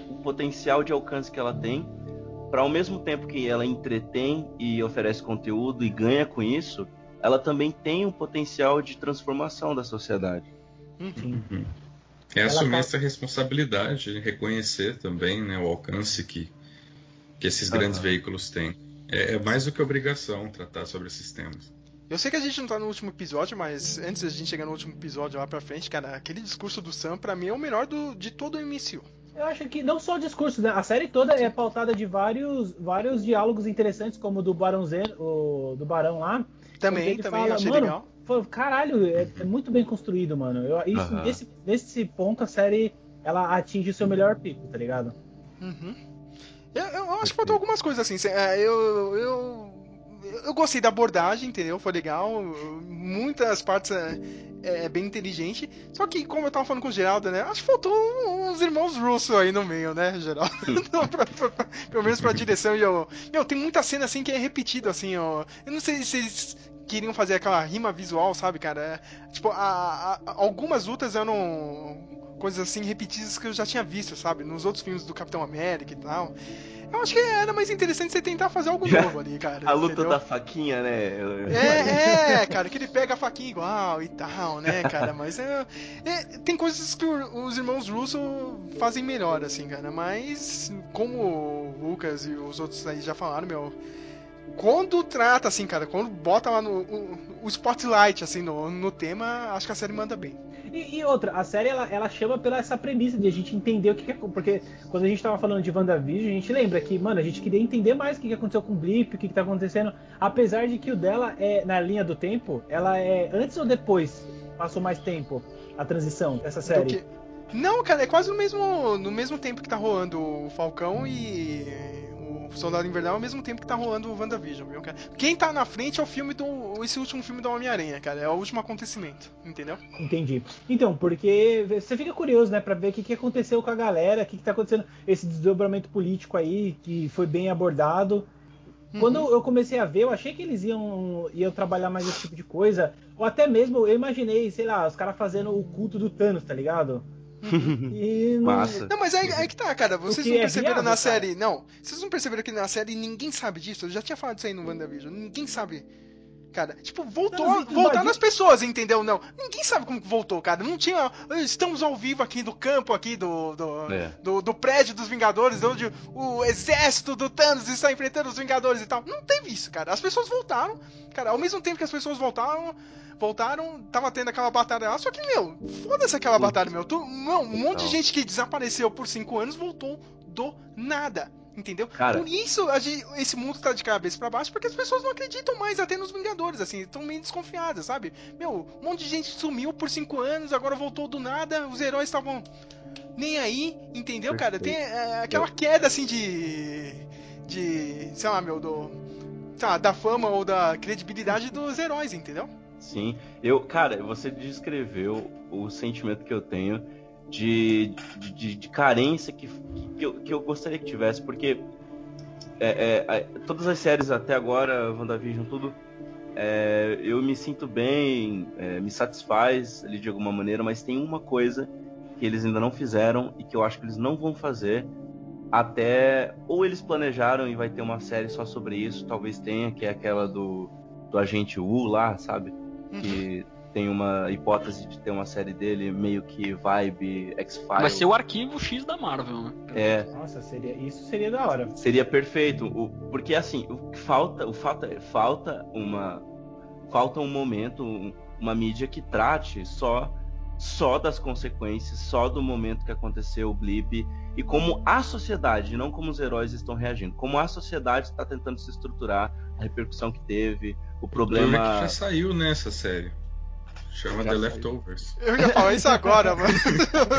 o potencial de alcance que ela tem para ao mesmo tempo que ela entretém e oferece conteúdo e ganha com isso, ela também tem um potencial de transformação da sociedade. Uhum. É Ela assumir tá- essa responsabilidade, reconhecer também né, o alcance que, que esses grandes veículos têm. É, é mais do que obrigação tratar sobre esses temas. Eu sei que a gente não tá no último episódio, mas antes da gente chegar no último episódio lá pra frente, cara, aquele discurso do Sam, pra mim, é o melhor do, de todo o MCU. Eu acho que não só o discurso, né? A série toda é pautada de vários, vários diálogos interessantes, como o do Barão Zen, o do Barão lá. Também, Ele também, fala, achei mano, legal. Foi, caralho, é, é muito bem construído, mano. Eu, isso, Aham. nesse, nesse ponto, a série ela atinge o seu melhor pico, tá ligado? Uhum. Eu, eu acho que faltou algumas coisas assim. é, Eu, eu, eu gostei da abordagem, entendeu? Foi legal. Muitas partes é, é bem inteligente. Só que, como eu tava falando com o Geraldo, né? Acho que faltou uns irmãos Russo aí no meio, né, Geraldo? Não, pra- pra- pra- pelo menos pra direção. E eu, meu, tem muita cena assim que é repetido, assim, ó. Eu não sei se eles queriam fazer aquela rima visual, sabe, cara? É, tipo, a- a- algumas lutas eram coisas assim repetidas que eu já tinha visto, sabe? Nos outros filmes do Capitão América e tal. Eu acho que era mais interessante você tentar fazer algo novo ali, cara. A luta entendeu? da faquinha, né? É, é, cara, que ele pega a faquinha igual e tal, né, cara? Mas é, é, tem coisas que os irmãos Russo fazem melhor, assim, cara. Mas, como o Lucas e os outros aí já falaram, meu. Quando trata, assim, cara, quando bota lá no o, o spotlight, assim, no, no tema, acho que a série manda bem. E, e outra, a série ela, ela chama pela essa premissa de a gente entender o que, que é. Porque quando a gente tava falando de WandaVision, a gente lembra que, mano, a gente queria entender mais o que, que aconteceu com o Blip, o que, que tá acontecendo. Apesar de que o dela é, na linha do tempo, ela é antes ou depois? Passou mais tempo a transição dessa série? Não, cara, é quase no mesmo, no mesmo tempo que tá rolando o Falcão e Soldado Invernal, ao mesmo tempo que tá rolando o WandaVision, viu, cara? Quem tá na frente é o filme do. esse último filme do Homem-Aranha, cara. É o último acontecimento, entendeu? Entendi. Então, porque você fica curioso, né, pra ver o que, que aconteceu com a galera, o que, que tá acontecendo, esse desdobramento político aí, que foi bem abordado. Quando eu comecei a ver, eu achei que eles iam, iam trabalhar mais esse tipo de coisa. Ou até mesmo, eu imaginei, sei lá, os caras fazendo o culto do Thanos, tá ligado? E não- Massa. Não, mas aí, aí que tá, cara. Vocês não é perceberam viável, na cara. série. Não, vocês não perceberam que na série ninguém sabe disso? Eu já tinha falado isso aí no WandaVision. Ninguém sabe. Cara, tipo, voltou, Não, Vitor, voltar mas- nas pessoas, entendeu? Não. Ninguém sabe como que voltou, cara. Não tinha. Estamos ao vivo aqui do campo aqui do. do, É. do, do prédio dos Vingadores, onde o exército do Thanos está enfrentando os Vingadores e tal. Não teve isso, cara. As pessoas voltaram. Cara, ao mesmo tempo que as pessoas voltaram. Voltaram, tava tendo aquela batalha lá, só que, meu, foda-se aquela batalha, meu. Tu, não, um monte de gente que desapareceu por cinco anos voltou do nada. Entendeu? Cara. Por isso a gente- esse mundo tá de cabeça pra baixo, porque as pessoas não acreditam mais até nos Vingadores, assim, estão meio desconfiadas, sabe? Meu, um monte de gente sumiu por cinco anos, agora voltou do nada, os heróis estavam nem aí, entendeu, cara? Tem é, aquela queda assim de. de. sei lá, meu, do. sei lá, da fama ou da credibilidade dos heróis, entendeu? Sim, eu, cara, você descreveu o sentimento que eu tenho de, de, de carência que, que, eu, que eu gostaria que tivesse, porque é, é, é, todas as séries até agora, WandaVision, tudo, é, eu me sinto bem, é, me satisfaz ali de alguma maneira, mas tem uma coisa que eles ainda não fizeram e que eu acho que eles não vão fazer até ou eles planejaram e vai ter uma série só sobre isso, talvez tenha, que é aquela do, do agente U lá, sabe? Que tem uma hipótese de ter uma série dele meio que vibe X-Files. Vai ser o arquivo X da Marvel, né? É, Nossa, seria, isso seria da hora. seria perfeito, o- porque assim, o que falta, o falta, falta uma falta um momento, um- uma mídia que trate só só das consequências, só do momento que aconteceu o blip e como a sociedade, não como os heróis estão reagindo, como a sociedade está tentando se estruturar, a repercussão que teve, o O problema é que problema já saiu nessa série. Chama Já The saiu. Leftovers. Eu ia falar isso agora, mano.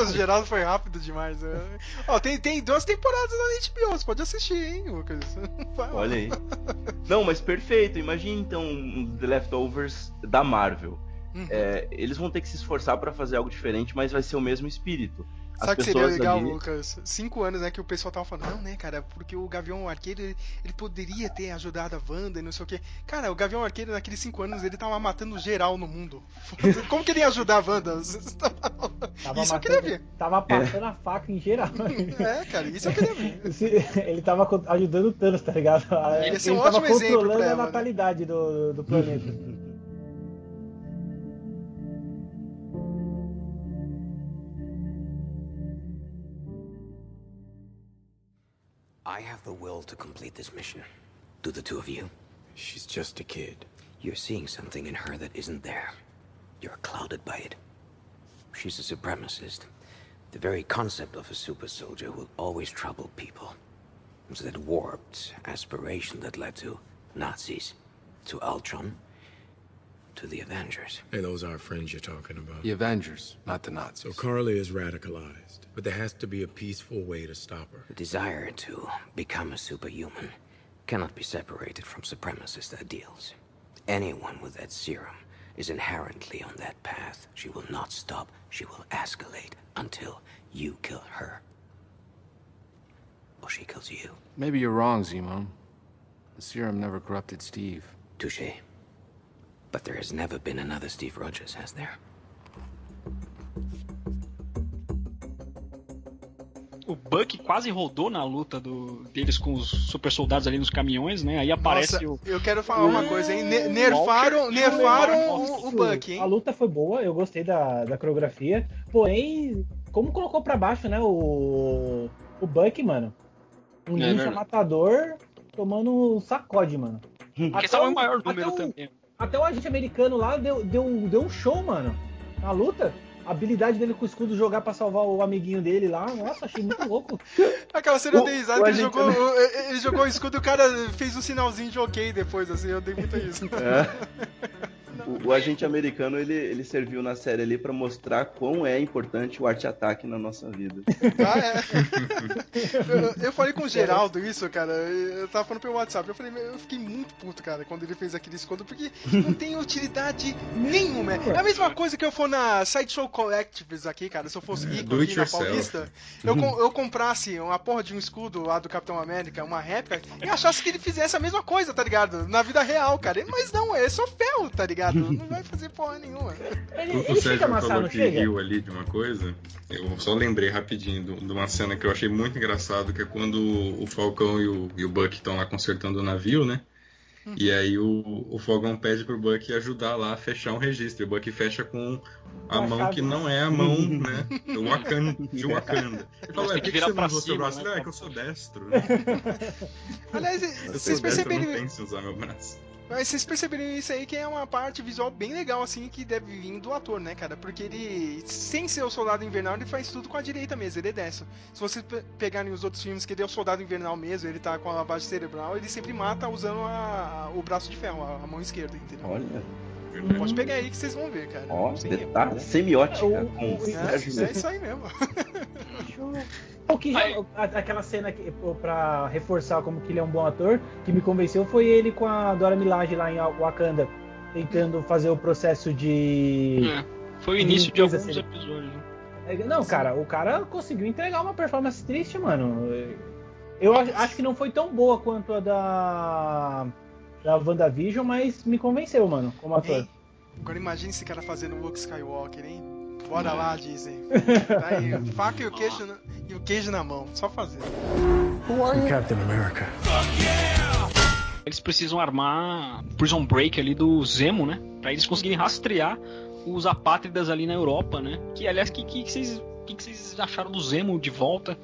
o Geraldo foi rápido demais. né? Ó, tem, tem duas temporadas na HBO, você pode assistir, hein, Lucas? Vai lá. Olha aí. Não, mas perfeito. Imagine então um The Leftovers da Marvel. Uhum. É, eles vão ter que se esforçar pra fazer algo diferente, mas vai ser o mesmo espírito. As Sabe o que seria legal, ali- Lucas? Cinco anos, né, que o pessoal tava falando, não, né, cara, porque o Gavião Arqueiro, ele, ele poderia ter ajudado a Wanda e não sei o quê. Cara, o Gavião Arqueiro, naqueles cinco anos, ele tava matando geral no mundo. Como que ele ia ajudar a Wanda? Tava Isso eu queria matando- ver. Tava passando a faca em geral. É, cara, isso eu queria ver. Ele tava ajudando o Thanos, tá ligado? Ia ser ele um tava ótimo exemplo controlando a né? natalidade do, do planeta. I have the will to complete this mission. Do the two of you? She's just a kid. You're seeing something in her that isn't there. You're clouded by it. She's a supremacist. The very concept of a super soldier will always trouble people. It's that warped aspiration that led to Nazis, to Ultron, to the Avengers. Hey, those are friends you're talking about. The Avengers, not the Nazis. So Nazis. Carly is radicalized, but there has to be a peaceful way to stop her. The desire to become a superhuman cannot be separated from supremacist ideals. Anyone with that serum is inherently on that path. She will not stop. She will escalate until you kill her. Or she kills you. Maybe you're wrong, Zemo. The serum never corrupted Steve. Touche. But there has never been another Steve Rogers, has there? O Buck quase rodou na luta do- deles com os super soldados ali nos caminhões, né? Aí aparece Nossa, o. eu quero falar uma coisa, hein? Ne- nerfaram nerfaram o, o Buck, A hein? luta foi boa, eu gostei da, da coreografia. Porém, como colocou pra baixo, né, o, o Buck, mano. Um É ninja matador tomando um sacode, mano. Porque estava o- o maior até número o- também. Até o agente americano lá deu, deu, deu um show, mano. Na luta. A habilidade dele com o escudo jogar pra salvar o amiguinho dele lá. Nossa, achei muito louco. Aquela cena eu dei risada que ele jogou, o- ele jogou o escudo e o cara fez um sinalzinho de ok depois, assim, eu dei muito isso. É. O, o agente americano ele, ele serviu na série ali pra mostrar quão é importante o arte-ataque na nossa vida. Ah, é. eu, eu falei com o Geraldo isso, cara. Eu tava falando pelo WhatsApp. Eu falei, eu fiquei muito puto, cara, quando ele fez aquele escudo, porque não tem utilidade nenhuma. É a mesma coisa que eu for na Sideshow Collectives aqui, cara. Se eu fosse rico aqui na. Paulista, eu, eu comprasse uma porra de um escudo lá do Capitão América, uma réplica, e achasse que ele fizesse a mesma coisa, tá ligado? Na vida real, cara. Mas não, é só ferro, tá ligado? Não vai fazer porra nenhuma. Ele, O, ele Sérgio amassar, falou que chega? riu ali de uma coisa. Eu só lembrei rapidinho do- de uma cena que eu achei muito engraçado, que é quando o Falcão e o, e o Buck estão lá consertando o navio, né? E aí o, o Falcão pede pro Buck ajudar lá a fechar um registro. E o Buck fecha com a Uma mão chave. que não é a mão, né? Do Wakanda, de Wakanda. Ele fala, ué, por que que, você não usou seu braço? né? Ah, é que eu sou destro. Aliás, Eu sou vocês destro, eu não perceberam. penso em usar meu braço. Mas vocês perceberam isso aí que é uma parte visual bem legal, assim, que deve vir do ator, né, cara? Porque ele, sem ser o soldado invernal, ele faz tudo com a direita mesmo, ele é destro. Se vocês pe- pegarem os outros filmes que ele é o soldado invernal mesmo, ele tá com a lavagem cerebral, ele sempre mata usando a- o braço de ferro, a, a mão esquerda, entendeu? Olha, Pode pegar aí que vocês vão ver, cara. ó, detalhe, semiótica O- com o- Sérgio É, é isso aí mesmo. O que já- aquela cena que, pra reforçar como que ele é um bom ator, que me convenceu foi ele com a Dora Milaje lá em Wakanda, tentando fazer o processo de. É, Foi o início de Limpeza alguns cere- episódios. né? É, Não, cara, o cara conseguiu entregar uma performance triste, mano. Eu acho, acho que não foi tão boa quanto a da. da WandaVision, mas me convenceu, mano, como ator. Ei, agora imagine esse cara fazendo o Luke Skywalker, hein? Bora lá, Disney. Tá aí, faca e o queijo na, e o queijo na mão, só fazer. I'm Captain America. Eles precisam armar Prison Break ali do Zemo, né? Pra eles conseguirem rastrear os apátridas ali na Europa, né? Que, aliás, o que, que, que, vocês, que, que vocês acharam do Zemo de volta?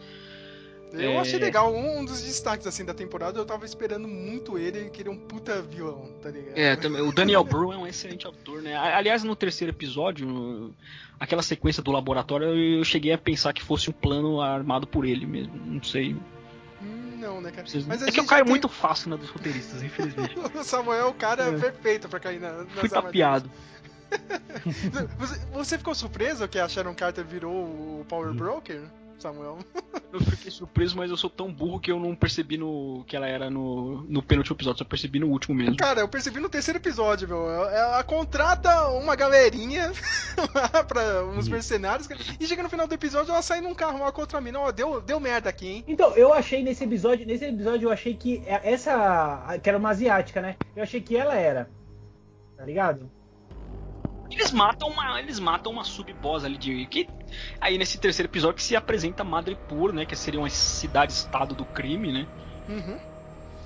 Eu É. achei legal, um dos destaques assim da temporada, eu tava esperando muito ele, ele queria um puta vilão, tá ligado? É, também, o Daniel Bru é um excelente ator, né? Aliás, no terceiro episódio, aquela sequência do laboratório, eu cheguei a pensar que fosse um plano armado por ele mesmo. Não sei. Hum, Não, né, cara? Vocês- Mas é que eu caio tem- muito fácil na dos roteiristas, infelizmente. O Samuel é o cara É. perfeito pra cair na, nas Fui tapeado. Você, você ficou surpreso que a Sharon Carter virou o Power Broker, Samuel? Eu fiquei surpreso, mas eu sou tão burro que eu não percebi no que ela era no, no penúltimo episódio, só percebi no último mesmo. Cara, eu percebi no terceiro episódio, meu. Ela contrata uma galerinha lá pra uns mercenários e chega no final do episódio ela sai num carro lá contra mim. Ó, deu, deu merda aqui, hein? Então, eu achei nesse episódio, nesse episódio eu achei que essa, que era uma asiática, né? Eu achei que ela era. Tá ligado? Eles matam uma, eles matam uma sub-boss ali de que aí nesse terceiro episódio que se apresenta Madripoor, né, que seria uma cidade-estado do crime, né? Uhum.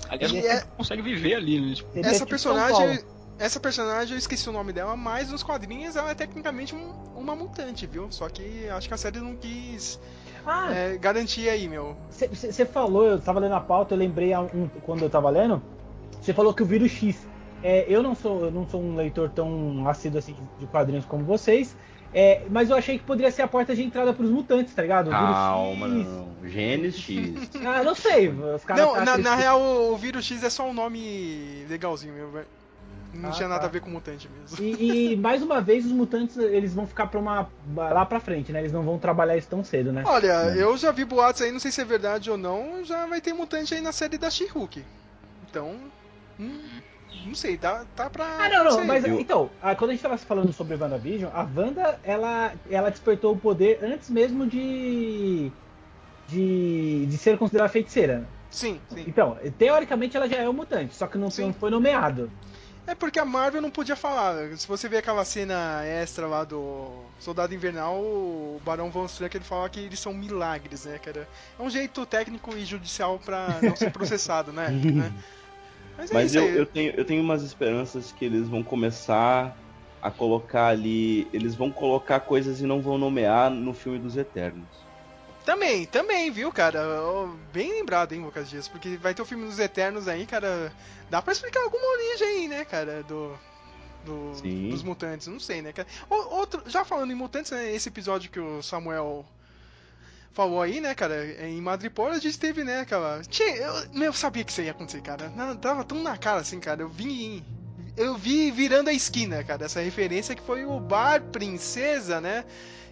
Aliás, E você é- consegue viver ali, né? Tipo, Essa tipo personagem. Essa personagem, eu esqueci o nome dela, mas nos quadrinhos ela é tecnicamente um- uma mutante, viu? Só que acho que a série não quis Ah, é, garantir aí, meu. Você falou, eu tava lendo a pauta, eu lembrei a um- quando eu tava lendo. Você falou que o vírus X. É, eu não sou, eu não sou um leitor tão assíduo assim de quadrinhos como vocês. é, mas eu achei que poderia ser a porta de entrada pros mutantes, tá ligado? O vírus Calma, X. não. Gênesis X. Ah, não sei. Os caras Não, tá na, na real, o, vírus X é só um nome legalzinho, meu. velho. Não Ah, tinha nada tá. a ver com mutante mesmo. E, e, mais uma vez os mutantes eles vão ficar pra uma lá pra frente, né? Eles não vão trabalhar isso tão cedo, né? Olha, eu já vi boatos aí, não sei se é verdade ou não, já vai ter mutante aí na série da She-Hulk. Então, hum, não sei, tá, tá pra. Ah, não, não, sei. mas eu- então, ah, quando a gente tava falando sobre WandaVision, a Wanda, ela, ela despertou o poder antes mesmo de. de, de ser considerada feiticeira. Sim, sim. Então, teoricamente ela já é um mutante, só que não, Sim. não foi nomeado. É porque a Marvel não podia falar. Se você ver aquela cena extra lá do Soldado Invernal, o Barão Von Strucker ele fala que eles são milagres, né, cara? É um jeito técnico e judicial pra não ser processado, né? né? Mas é Mas eu, eu, tenho, eu tenho umas esperanças que eles vão começar a colocar ali. Eles vão colocar coisas e não vão nomear no filme dos Eternos. Também, também, viu, cara? Bem lembrado, hein, Lucas Dias? Porque vai ter o filme dos Eternos aí, cara. Dá pra explicar alguma origem aí, né, cara? Do. do- dos mutantes, não sei, né, cara? Outro, já falando em mutantes, né, esse episódio que o Samuel falou aí, né, cara, em Madripoor a gente teve, né, aquela. Tinha, eu, eu sabia que isso ia acontecer, cara. Não, tava tão na cara assim, cara. Eu vi. Eu vi virando a esquina, cara, essa referência que foi o Bar Princesa, né?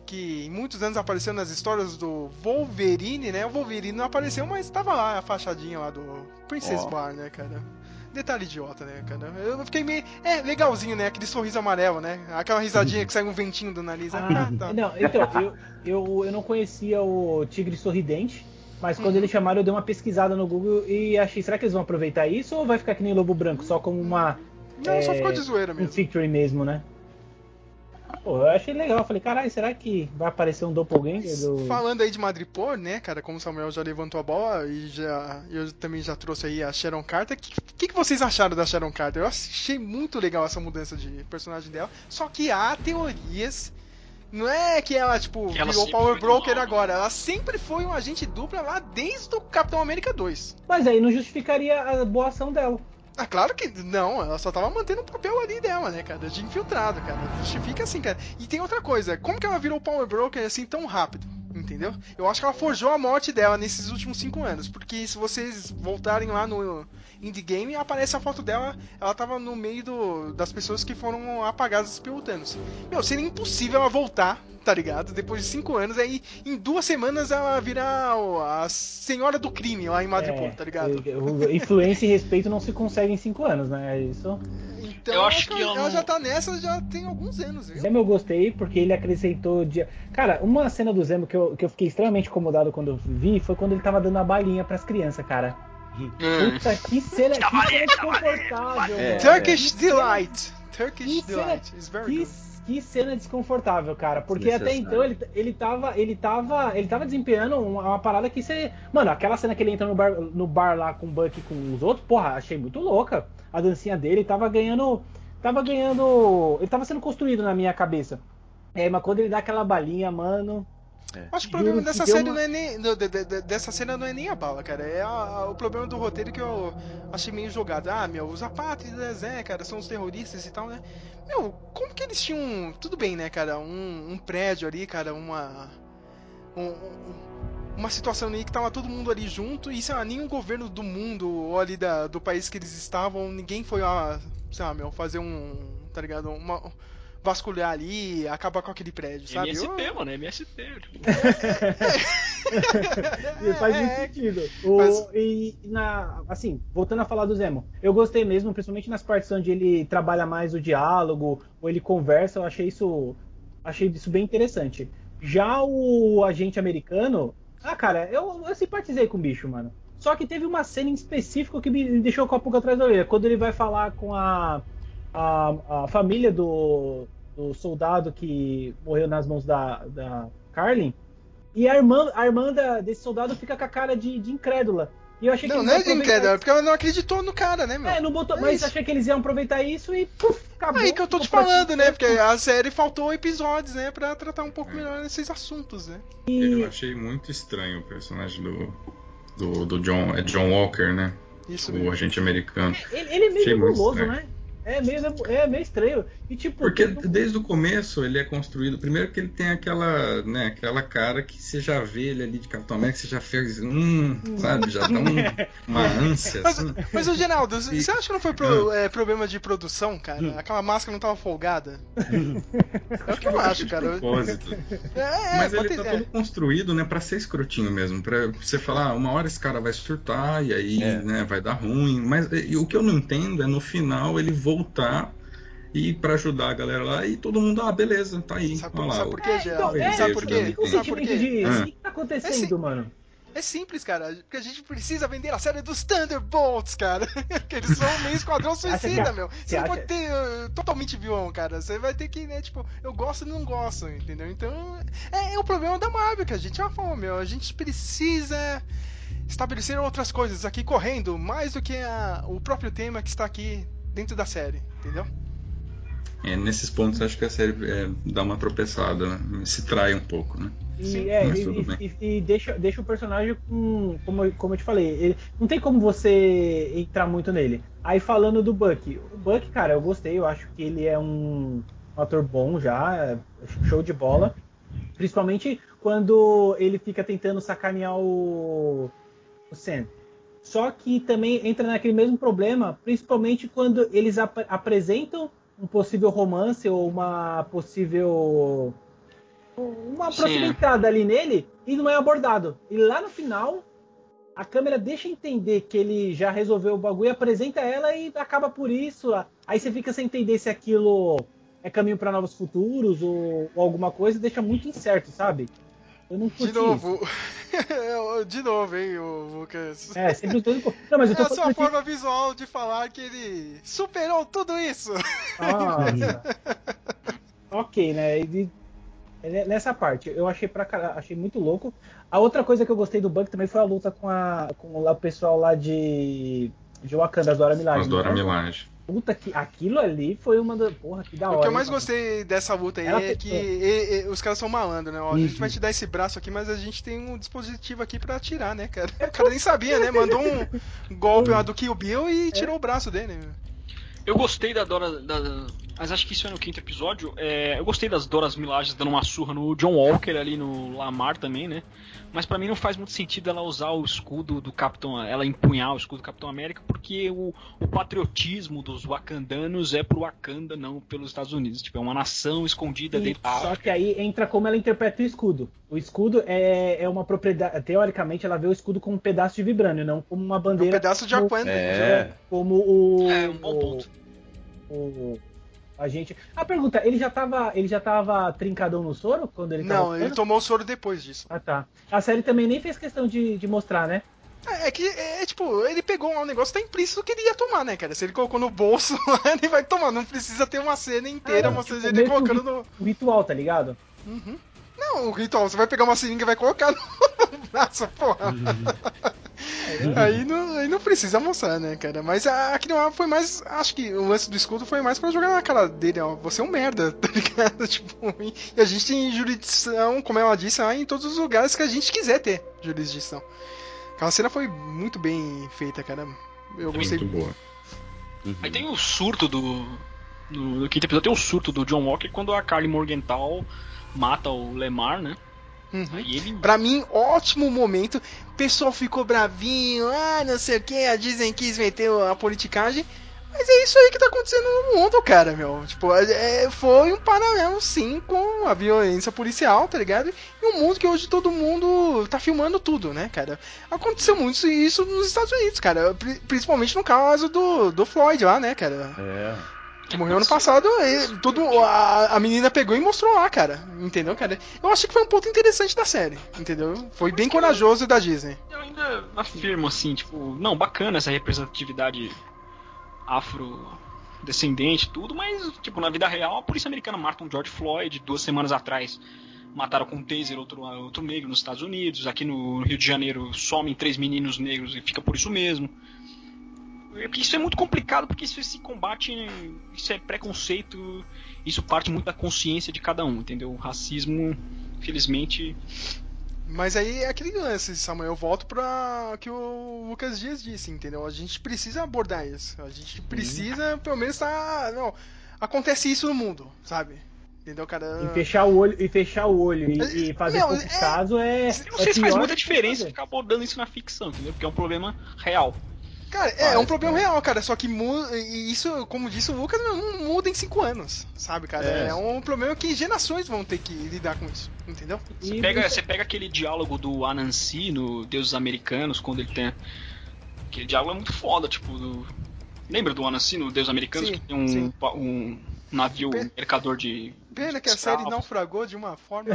Que em muitos anos apareceu nas histórias do Wolverine, né? O Wolverine não apareceu, mas tava lá a fachadinha lá do Princess Ó. Bar, né, cara? Detalhe idiota, né, cara? Eu fiquei meio. É, legalzinho, né? Aquele sorriso amarelo, né? Aquela risadinha que sai um ventinho do nariz. Ah, Ah, tá. Não, então, eu, eu, eu não conhecia o Tigre Sorridente, mas Uhum. quando eles chamaram eu dei uma pesquisada no Google e achei, será que eles vão aproveitar isso ou vai ficar que nem Lobo Branco, só como uma Não, só é, ficou de zoeira um mesmo. feature mesmo, né? Pô, eu achei legal, eu falei, caralho, será que vai aparecer um doppelganger do... Falando aí de Madripoor, né, cara, como o Samuel já levantou a bola e já eu também já trouxe aí a Sharon Carter. O que, que, que vocês acharam da Sharon Carter? Eu achei muito legal essa mudança de personagem dela. Só que há teorias. Não é que ela, tipo, Que ela virou Power Broker mal. agora. Ela sempre foi um agente dupla lá desde o Capitão América 2. Mas aí não justificaria a boa ação dela. Ah, claro que não, ela só tava mantendo o papel ali dela, né, cara? De infiltrado, cara. Justifica assim, cara. E tem outra coisa, como que ela virou Power Broker assim tão rápido? Entendeu? Eu acho que ela forjou a morte dela nesses últimos cinco anos. Porque se vocês voltarem lá no Indie Game, aparece a foto dela. Ela tava no meio do, das pessoas que foram apagadas pelo Thanos. Meu, seria impossível ela voltar, tá ligado? Depois de cinco anos, aí em duas semanas ela virar a senhora do crime lá em Madripoor, tá ligado? Influência e respeito não se consegue em cinco anos, né? Isso. Então, Eu acho que ela, não- já tá nessa já tem alguns anos, viu? Zemo eu gostei porque ele acrescentou. De... Cara, uma cena do Zemo que eu, que eu fiquei extremamente incomodado quando eu vi foi quando ele tava dando a balinha pras crianças, cara. Hum. Puta, que cena, que cena desconfortável. É. Turkish cena- Delight. Turkish que cena- Delight is very Que, good. que cena desconfortável, cara. Porque até então ele, ele tava. Ele tava. Ele tava desempenhando uma, uma parada que você. Mano, aquela cena que ele entra no bar, no bar lá com o Buck e com os outros, porra, achei muito louca. A dancinha dele tava ganhando. Tava ganhando. Ele tava sendo construído na minha cabeça. É, mas quando ele dá aquela balinha, mano. É. Acho que o problema dessa série uma... não é nem. De, de, de, dessa cena não é nem a bala, cara. É a, o problema do roteiro que eu achei meio jogado. Ah, meu, os apátridas, né, cara, são os terroristas e tal, né? Meu, como que eles tinham. Tudo bem, né, cara? Um, um prédio ali, cara, uma. Um, uma situação ali que tava todo mundo ali junto e, sei lá, nenhum governo do mundo ou ali da, do país que eles estavam, ninguém foi, ó, sei lá, meu, fazer um. Tá ligado? Uma vasculhar ali, acabar com aquele prédio, sabe? MST, eu... mano, MST. faz muito é, sentido. O, mas... E na, assim, voltando a falar do Zemo, eu gostei mesmo, principalmente nas partes onde ele trabalha mais o diálogo, ou ele conversa, eu achei isso, achei isso bem interessante. Já o agente americano, ah, cara, eu, eu simpatizei com o bicho, mano. Só que teve uma cena em específico que me deixou com a pulga atrás da orelha. Quando ele vai falar com a, a, a família do, do soldado que morreu nas mãos da, da Carlin. E a irmã, a irmã da, desse soldado fica com a cara de, de incrédula. E eu achei não, que não é de incrédula, é porque ela não acreditou no cara, né, meu? É, não botou, é mas isso. achei que eles iam aproveitar isso e puf, acabou. Aí que eu tô te falando, né? Porque a série faltou episódios, né? Pra tratar um pouco é. melhor esses assuntos, né? E... Eu achei muito estranho o personagem do, do, do John, é John Walker, né? Isso o mesmo. agente americano. Ele, ele é meio nebuloso, né? É meio, é meio estranho. E, tipo, Porque desde o começo ele é construído. Primeiro que ele tem aquela, né, aquela cara que você já vê ele ali de Capitão América, você já fez. Hum, sabe? Já dá um, uma ânsia. Mas, assim. mas o Geraldo, e... você acha que não foi pro, ah. é, problema de produção, cara? Hum. Aquela máscara não tava folgada? é o que eu acho, cara. É, é, mas ele tá todo construído, né, pra ser escrotinho mesmo. Pra você falar, ah, uma hora esse cara vai surtar e aí, é. né, vai dar ruim. Mas e, o que eu não entendo é no final ele volta voltar e para ajudar a galera lá e todo mundo, ah, beleza, tá aí. Sabe, lá, sabe por quê? É, então, sabe por quê? O sabe por quê? De. O que tá acontecendo, é mano? É simples, cara, porque a gente precisa vender a série dos Thunderbolts, cara. que eles são meio esquadrão suicida, meu. Você não pode ter uh, totalmente vilão, cara. Você vai ter que, né, tipo, eu gosto e não gosto, entendeu? Então, é, é o problema da Marvel, que a gente já falou, meu. A gente precisa estabelecer outras coisas aqui correndo, mais do que a, o próprio tema que está aqui dentro da série, entendeu? É, nesses pontos acho que a série é, dá uma tropeçada, né? se trai um pouco, né? E, é, e, e, e, deixa, deixa o personagem com. Como, como eu te falei, ele, não tem como você entrar muito nele. Aí falando do Buck, o Buck, cara, eu gostei, eu acho que ele é um, um ator bom já, show de bola. Principalmente quando ele fica tentando sacanear o, o Sam. Só que também entra naquele mesmo problema, principalmente quando eles ap apresentam um possível romance ou uma possível uma proximidade ali nele e não é abordado. E lá no final, a câmera deixa entender que ele já resolveu o bagulho, apresenta ela e acaba por isso. Aí você fica sem entender se aquilo é caminho para novos futuros ou, ou, alguma coisa, deixa muito incerto, sabe? Eu não De novo. de novo, hein, o Lucas. É, sempre tô... Não, mas eu tô é a sua forma visual de falar que ele superou tudo isso. ok, né? E, nessa parte, eu achei pra achei muito louco. A outra coisa que eu gostei do Buck também foi a luta com, a, com o pessoal lá de, de Wakanda, as Dora Milaje. As Dora né? Milaje. Puta que aquilo ali foi uma da. Porra, que da hora. O que eu mais gostei dessa luta aí Ela é que e, e, os caras são malandros, né? Ó, a gente vai te dar esse braço aqui, mas a gente tem um dispositivo aqui pra atirar, né, cara? O cara nem sabia, né? Mandou um golpe lá do Kill Bill e tirou é. o braço dele. Eu gostei da Dora. Da, mas acho que isso é no quinto episódio. É, eu gostei das Doras Milajes dando uma surra no John Walker ali no Lamar também, né? Mas para mim não faz muito sentido ela usar o escudo do Capitão, ela empunhar o escudo do Capitão América, porque o, o patriotismo dos wakandanos é pro Wakanda, não pelos Estados Unidos. Tipo, é uma nação escondida e, dentro Só que aí entra como ela interpreta o escudo. O escudo é, é uma propriedade. Teoricamente, ela vê o escudo como um pedaço de vibrânio, não como uma bandeira. Um pedaço de Wakanda. É. Como o. É, um bom ponto. o, o a gente. A pergunta, ele já tava, ele já tava trincadão no soro quando ele Não, ele tomou o soro depois disso. Ah, tá. A série também nem fez questão de, de mostrar, né? É, é que, é, tipo, ele pegou um negócio, tá implícito que ele ia tomar, né, cara? Se ele colocou no bolso, ele vai tomar. Não precisa ter uma cena inteira Ah, mostrando tipo, ele colocando no. ritual, tá ligado? Uhum. Não, o ritual, você vai pegar uma seringa e vai colocar no braço, porra. aí, não, aí não precisa mostrar, né, cara? Mas a- aquele lá foi mais. Acho que o lance do escudo foi mais pra jogar na cara dele, ó. Você é um merda, tá ligado? Tipo, e a gente tem jurisdição, como ela disse, lá em todos os lugares que a gente quiser ter jurisdição. Aquela cena foi muito bem feita, cara. Eu gostei. Muito boa. Aí tem o surto do. No, no quinto episódio tem o surto do John Walker quando a Carly Morgenthau mata o Lemar, né? Uhum. Aí ele. Pra mim, ótimo momento. O pessoal ficou bravinho, ah, não sei o que, a Disney quis meter a politicagem. Mas é isso aí que tá acontecendo no mundo, cara, meu. Tipo, é, foi um paralelo, sim, com a violência policial, tá ligado? E um mundo que hoje todo mundo tá filmando tudo, né, cara? Aconteceu muito isso nos Estados Unidos, cara. Pri- Principalmente no caso do, do Floyd lá, né, cara? É. Que morreu ano passado, e tudo, a, a menina pegou e mostrou lá, cara. Entendeu, cara? Eu achei que foi um ponto interessante da série, entendeu? Foi bem corajoso da Disney. Eu ainda afirmo assim, tipo, não, bacana essa representatividade afrodescendente, tudo, mas, tipo, na vida real, a polícia americana mata um George Floyd duas semanas atrás. Mataram com um taser outro, outro negro nos Estados Unidos. Aqui no Rio de Janeiro somem três meninos negros e fica por isso mesmo. É porque Isso é muito complicado porque isso se combate, isso é preconceito, isso parte muito da consciência de cada um, entendeu? O racismo, infelizmente, Mas aí é aquele lance, Samuel, eu volto pra que o Lucas Dias disse, entendeu? A gente precisa abordar isso. A gente precisa, pelo menos, tá. Não, acontece isso no mundo, sabe? Entendeu, cara? E fechar o olho, e fechar o olho e, e fazer Não, poucos é- casos é. Não é sei se faz muita diferença fazer. ficar abordando isso na ficção, entendeu? Porque é um problema real. Cara, é, é um problema real, cara. Só que e isso, como disse o Lucas, não, muda em cinco anos, sabe, cara? É. É. um problema que gerações vão ter que lidar com isso, entendeu? Você pega, você- pega aquele diálogo do Anansi no Deuses Americanos, quando ele tem. Aquele diálogo é muito foda, tipo. Do... Lembra do Anansi no Deuses Americanos? Sim, que tem um, um navio mercador de. Pena que a série naufragou de uma forma.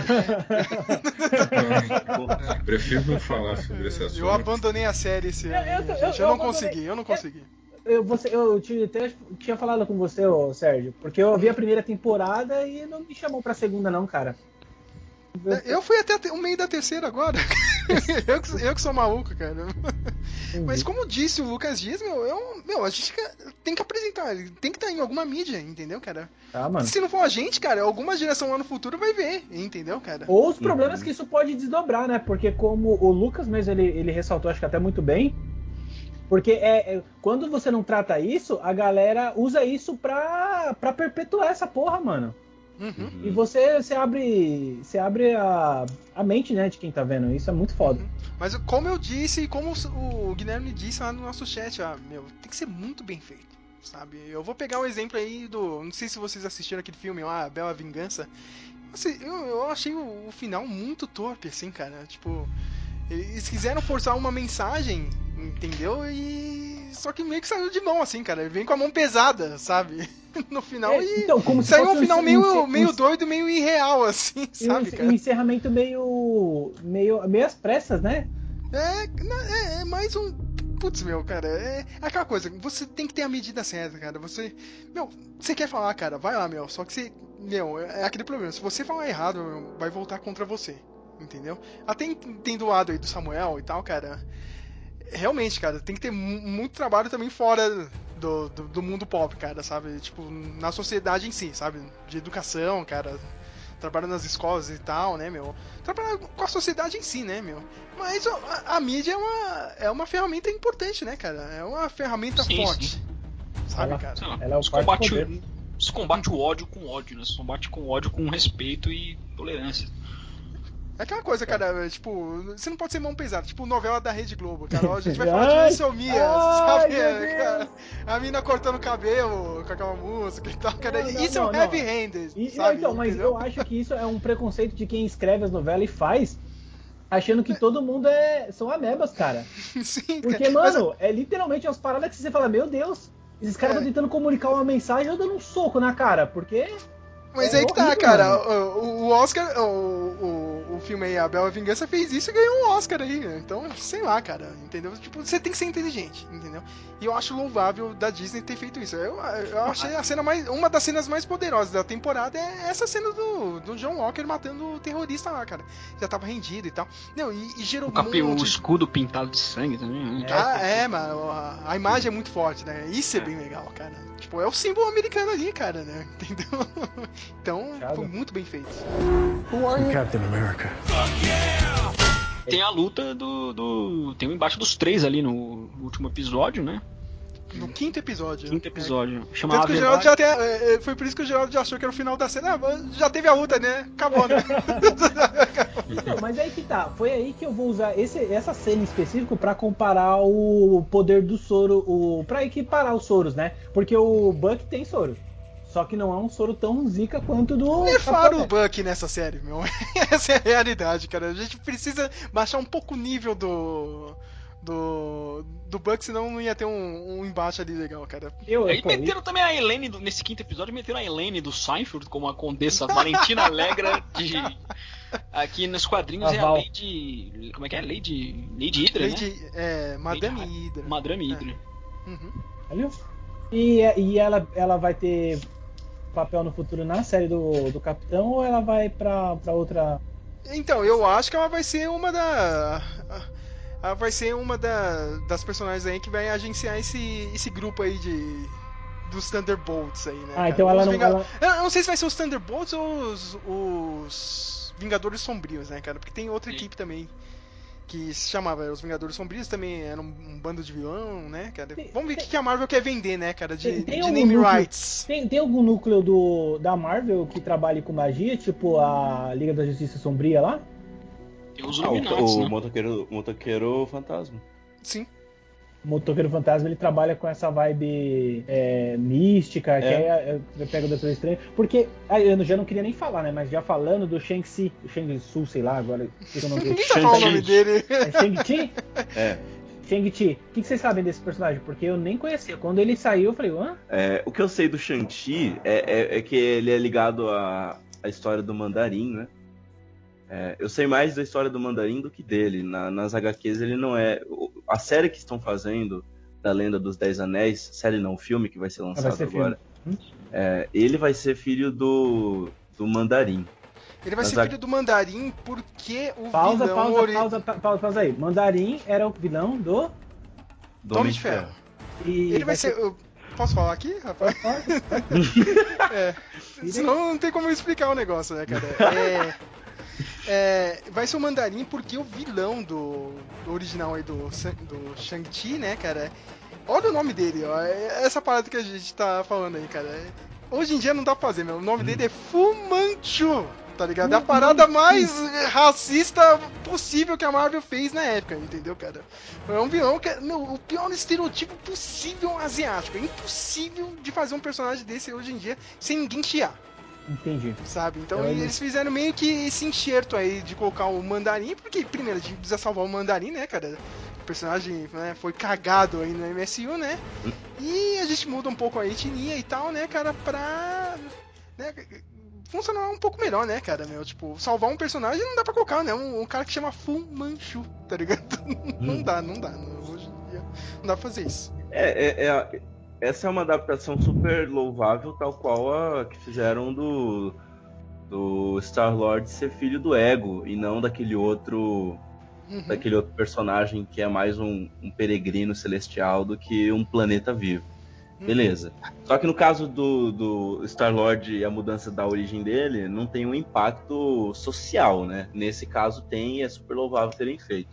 É, prefiro não falar sobre esse assunto. eu abandonei a série esse ano. Eu- eu- eu- Eu, eu não consegui, eu não consegui. Eu, você, eu tinha, até tinha falado com você, ô, Sérgio, porque eu vi a primeira temporada e não me chamou pra segunda, não, cara. Eu fui até o meio da terceira agora. eu, que, eu que sou maluco, cara. Mas como disse o Lucas Dias, meu, eu, meu, a gente tem que apresentar, ele tem que estar em alguma mídia, entendeu, cara? Tá, mano. Se não for a gente, cara, alguma geração lá no futuro vai ver, entendeu, cara? Ou os problemas que isso pode desdobrar, né? Porque como o Lucas mesmo ele, ele ressaltou, acho que até muito bem, porque é, é- quando você não trata isso, a galera usa isso pra, pra perpetuar essa porra, mano. Uhum. E você, você abre, você abre a, a mente, né, de quem tá vendo. Isso é muito foda. Mas como eu disse e como o Guilherme disse lá no nosso chat, ah, meu, tem que ser muito bem feito, sabe? Eu vou pegar um exemplo aí do. Não sei se vocês assistiram aquele filme lá, A Bela Vingança. Assim, eu, eu achei o, o final muito torpe, assim, cara. Tipo, eles quiseram forçar uma mensagem, entendeu? E. Só que meio que saiu de mão, assim, cara. Ele vem com a mão pesada, sabe? No final É, e. então, como se Saiu um final um- meio, meio um- doido, meio irreal, assim, sabe, um, cara? um encerramento meio, meio, meio às pressas, né? É, é, é mais um. Putz, meu, cara, é aquela coisa, você tem que ter a medida certa, cara. Você. Meu, você quer falar, cara, vai lá, meu. Só que você. Meu, é aquele problema. Se você falar errado, meu, vai voltar contra você. Entendeu? Até entendo o lado aí do Samuel e tal, cara. Realmente, cara, tem que ter mu- muito trabalho também fora do, do, do mundo pop, cara, sabe? Tipo, na sociedade em si, sabe? De educação, cara. Trabalho nas escolas e tal, né, meu? Trabalhar com a sociedade em si, né, meu? Mas a, a mídia é uma, é uma ferramenta importante, né, cara? É uma ferramenta Sim, forte. sim. Sabe, Ela- cara? Ela é o combate, se combate o ódio com ódio, né? Se combate com ódio com respeito e tolerância. É aquela coisa, cara, é, tipo, você não pode ser mão pesada, tipo novela da Rede Globo, cara. A gente vai falar de ai, sabe? É, cara, a mina cortando o cabelo com aquela música e tal, cara. Não, não, isso não, é um heavy-handed, então, mas Entendeu? eu acho que isso é um preconceito de quem escreve as novelas e faz, achando que todo mundo é são amebas, cara. Sim, Porque, cara. Mas, mano, é literalmente umas paradas que você fala, meu Deus, esses caras É. estão tentando comunicar uma mensagem ou dando um soco na cara, porque Mas É aí que tá, horrível, cara. O, o Oscar, o, o, o filme aí, A Bela Vingança, fez isso e ganhou um Oscar aí. né? Então, sei lá, cara, entendeu? Tipo, você tem que ser inteligente, entendeu? E eu acho louvável da Disney ter feito isso. Eu, eu achei a cena mais. Uma das cenas mais poderosas da temporada é essa cena do, do John Walker matando o terrorista lá, cara. Já tava rendido e tal. Não, e, e gerou O, capi, um o monte escudo pintado de sangue também. né? Ah, é, mano, a, a imagem é muito forte, né? Isso é bem legal, cara. Tipo, é o símbolo americano ali, cara, né? Entendeu? Então, foi muito bem feito. I'm Captain America. Tem a luta do, do. Tem o embate dos três ali no último episódio, né? No quinto episódio. Quinto É. episódio. Chama Tanto a que o Geraldo já até. é, Foi por isso que o Geraldo já achou que era o final da cena. Ah, mas já teve a luta, né? Acabou, né? Então, mas aí que tá. Foi aí que eu vou usar esse, essa cena em específico pra comparar o poder do soro, o para equiparar os soros, né? Porque o Buck tem soro. Só que não é um soro tão zica quanto do. Nerfaram o Buck nessa série, meu. Essa é a realidade, cara. A gente precisa baixar um pouco o nível do. Do. Do Buck, senão não ia ter um, um embate ali legal, cara. Eu, pô, meteram também a Helene, do- nesse quinto episódio, meteram a Helene do Seinfeld como a condessa Valentina Alegra de. Aqui nos quadrinhos A é a. Lady. Como é que é? Lady. Lady Hydra, né? Lady, é, Madame Lady Hydra. Madame Hydra. Uhum. Olha. E, e ela, ela vai ter papel no futuro na série do, do Capitão ou ela vai pra, pra outra. Então, eu acho que ela vai ser uma da. Ela vai ser uma da, das personagens aí que vai agenciar esse, esse grupo aí de. Dos Thunderbolts aí, né? Ah, cara? então ela Os não. Vinga- Ela... Eu não sei se vai ser os Thunderbolts ou os, os Vingadores Sombrios, né, cara? Porque tem outra Sim. equipe também que se chamava os Vingadores Sombrios, também era um, um bando de vilão, né, cara? Tem- Vamos ver o tem- que que a Marvel quer vender, né, cara? De, Tem- tem de algum name núcleo- rights. Tem, tem algum núcleo do, da Marvel que trabalhe com magia, tipo a Liga da Justiça Sombria lá? Tem os Ah, o, Illuminati, o né? motoqueiro, motoqueiro fantasma. Sim. O Motoqueiro Fantasma ele trabalha com essa vibe é, mística, que É. aí é, é, pega o Doutor Estranho. Porque aí eu já não queria nem falar, né? Mas já falando do Shang-Chi, o Shang-Tsu, sei lá, agora esqueci o nome dele. Ninguém tá falando o nome dele. É Shang-Chi? É. Shang-Chi. O que, que vocês sabem desse personagem? Porque eu nem conhecia. Quando ele saiu, eu falei, hã? É, o que eu sei do Shang-Chi é, é- é que ele é ligado à, à história do Mandarim, né? É, eu sei mais da história do Mandarim do que dele. Na- nas HQs ele não é. A série que estão fazendo da Lenda dos Dez Anéis, série não, filme que vai ser lançado ser filme. agora. é, ele vai ser filho do, do Mandarim. Ele vai Mas ser a- filho do Mandarim porque o Pausa, vilão pausa, ori- pausa, pa- pausa, pausa aí. Mandarim era o vilão do. Do Homem de Ferro. E Ele vai ser. Posso falar aqui, rapaz? É. Senão não tem como eu explicar o negócio, né, cara? É, é, vai ser o Mandarim porque o vilão do, do original aí do, do Shang-Chi, né, cara? Olha o nome dele, ó. é Essa parada que a gente tá falando aí, cara. Hoje em dia não dá pra fazer, meu. O nome dele é Fu Manchu, tá ligado? É a parada mais racista possível que a Marvel fez na época, entendeu, cara? É um vilão que é meu, o pior estereotipo possível asiático. É impossível de fazer um personagem desse hoje em dia sem ninguém chiar Entendi. sabe? Então ele- eles fizeram meio que esse enxerto aí de colocar o mandarim, porque primeiro a gente precisa salvar o mandarim, né, cara? O personagem né, foi cagado aí no MSU, né? E a gente muda um pouco a etnia e tal, né, cara, pra. Né, funcionar um pouco melhor, né, cara? Meu, tipo, salvar um personagem não dá pra colocar, né? Um, um cara que chama Fu Manchu, tá ligado? não dá, não dá. não- hoje em dia não dá pra fazer isso. É, é- é essa é uma adaptação super louvável, tal qual a que fizeram do, do Star-Lord ser filho do Ego e não daquele outro Uhum. daquele outro personagem que é mais um, um peregrino celestial do que um planeta vivo. Beleza. Só que no caso do, do Star-Lord e a mudança da origem dele, não tem um impacto social, né? Nesse caso tem e é super louvável terem feito.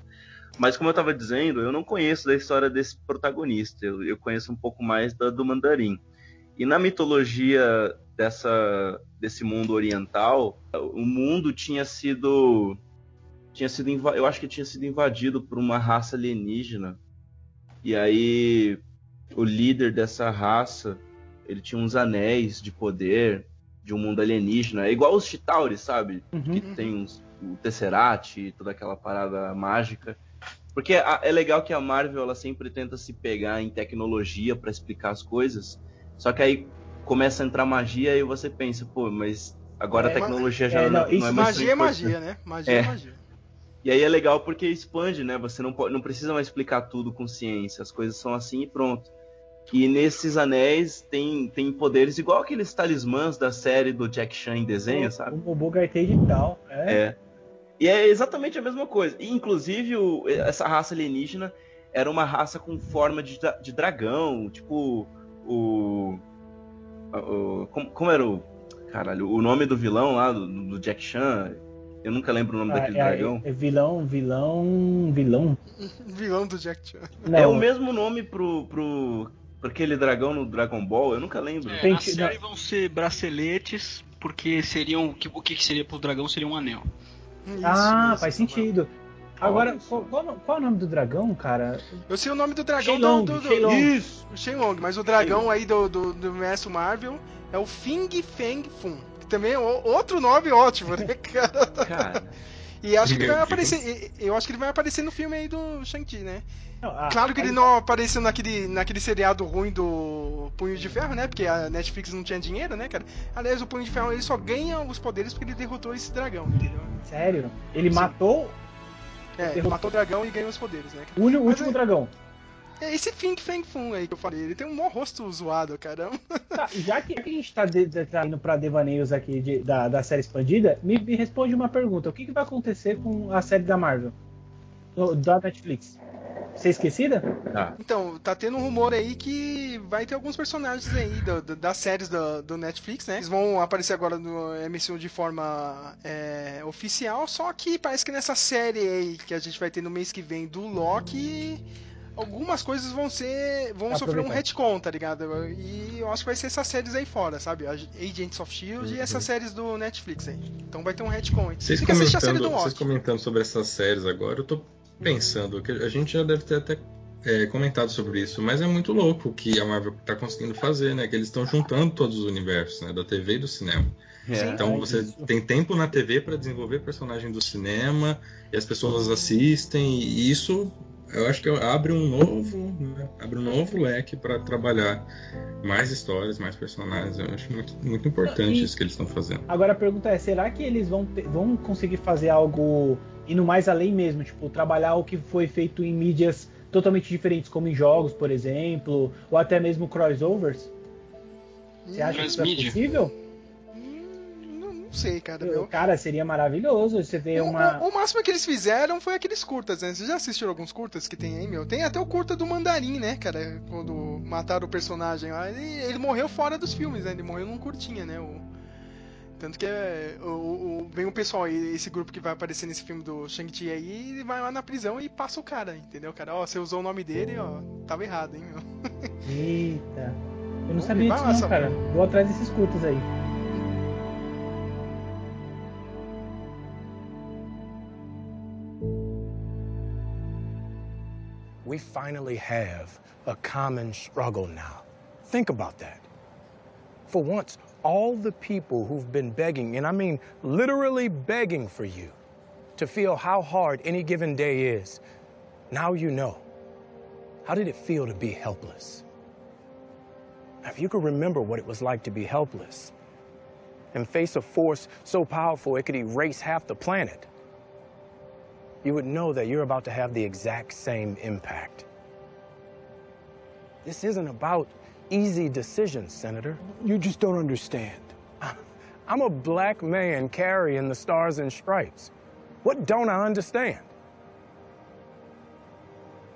Mas como eu estava dizendo, eu não conheço da história desse protagonista. Eu, eu conheço um pouco mais da do Mandarim. E na mitologia dessa, desse mundo oriental, o mundo tinha sido tinha sido eu acho que tinha sido invadido por uma raça alienígena. E aí o líder dessa raça, ele tinha uns anéis de poder de um mundo alienígena, é igual os Chitauri, sabe? Uhum. Que tem uns, o Tesseract e toda aquela parada mágica. Porque a- é legal que a Marvel ela sempre tenta se pegar em tecnologia para explicar as coisas. Só que aí começa a entrar magia e você pensa, pô, mas agora É, a tecnologia ma- já é, não, não, isso- não é mais Magia é magia, né? Magia É. é magia. E aí é legal porque expande, né? Você não, pode, não precisa mais explicar tudo com ciência, as coisas são assim e pronto. E nesses anéis tem, tem poderes igual aqueles talismãs da série do Jack Chan em desenho, sabe? O Bogartei e tal. É. É. E é exatamente a mesma coisa. E, inclusive, o- essa raça alienígena era uma raça com forma de, de dragão, tipo o. o- como, como era o. Caralho, o nome do vilão lá, do, do Jack Chan. Eu nunca lembro o nome Ah, daquele é, dragão. é vilão, vilão, vilão. Vilão do Jack Chan. Não, É o mesmo nome pro, pro, pro aquele dragão no Dragon Ball, eu nunca lembro. É, na série vão ser braceletes, porque seriam. que- O que, que seria pro dragão seria um anel. Isso, ah, isso, faz sentido. Agora, qual, qual, qual é o nome do dragão, cara? Eu sei o nome do dragão Shenlong, do, do, do... Shenlong. Isso, o Shenlong, mas o dragão aí do, do, do Mestre Marvel é o Fing Feng Fun. Que também é outro nome ótimo, né, cara? Cara, E acho que ele vai aparecer. Eu acho que ele vai aparecer no filme aí do Shang-Chi, né? Não, ah, Claro que ele não apareceu naquele, naquele seriado ruim do Punho de Ferro, né? Porque a Netflix não tinha dinheiro, né, cara? Aliás, o Punho de Ferro ele só ganha os poderes porque ele derrotou esse dragão, entendeu? Sério? Ele Sim. matou É, Derrotou. matou o dragão e ganhou os poderes, né? o, uni- o Mas último é- dragão. É esse Fing Feng Fun aí que eu falei. Ele tem um maior rosto zoado, caramba. Tá, já que a gente tá, de, de- tá indo pra devaneios aqui de- da, da série expandida, me, me responde uma pergunta. O que, que vai acontecer com a série da Marvel? No- da Netflix? Você é esquecida? tá. Então, tá tendo um rumor aí que vai ter alguns personagens aí do- do- das séries do, do Netflix, né? Eles vão aparecer agora no MCU de forma é, oficial, só que parece que nessa série aí que a gente vai ter no mês que vem do Loki, algumas coisas vão ser. vão sofrer um retcon, tá ligado? E eu acho que vai ser essas séries aí fora, sabe? Agents of Shield e essas séries do Netflix aí. Então vai ter um retcon. Vocês Tem comentando, do vocês comentando sobre essas séries agora, eu tô pensando que a gente já deve ter até é, comentado sobre isso, mas é muito louco o que a Marvel tá conseguindo fazer, né? Que eles estão juntando todos os universos, né? Da TV e do cinema. É. Então É você isso. tem tempo na TV para desenvolver personagem do cinema e as pessoas assistem e isso eu acho que abre um novo, né? abre um novo leque para trabalhar mais histórias, mais personagens. Eu acho muito, muito importante E- isso que eles estão fazendo. Agora a pergunta é, será que eles vão, ter- vão conseguir fazer algo indo mais além mesmo? Tipo, trabalhar o que foi feito em mídias totalmente diferentes, como em jogos, por exemplo, ou até mesmo crossovers? Você acha que isso é possível? Sei, cara. Eu- Meu. Cara, seria maravilhoso você ver O, uma... o- o máximo que eles fizeram foi aqueles curtas, né? Vocês já assistiram alguns curtas que tem aí, meu? Tem até o curta do Mandarim, né, cara? Quando mataram o personagem lá. Ele, ele morreu fora dos filmes, né? Ele morreu num curtinha, né? O, tanto que é, o, o- vem o pessoal aí, esse grupo que vai aparecer nesse filme do Shang-Chi aí, ele vai lá na prisão e passa o cara, entendeu, cara? Ó, você usou o nome dele, ó, tava errado, hein, meu? Eita. Eu não Vamos sabia disso não, cara. Vou atrás desses curtos aí. We finally have a common struggle now. Think about that. For once, all the people who've been begging, and I mean literally begging for you, to feel how hard any given day is, now you know. How did it feel to be helpless? Now, if you could remember what it was like to be helpless and face a force so powerful it could erase half the planet, you would know that you're about to have the exact same impact. This isn't about easy decisions, Senator. You just don't understand. I'm a black man carrying the stars and stripes. What don't I understand?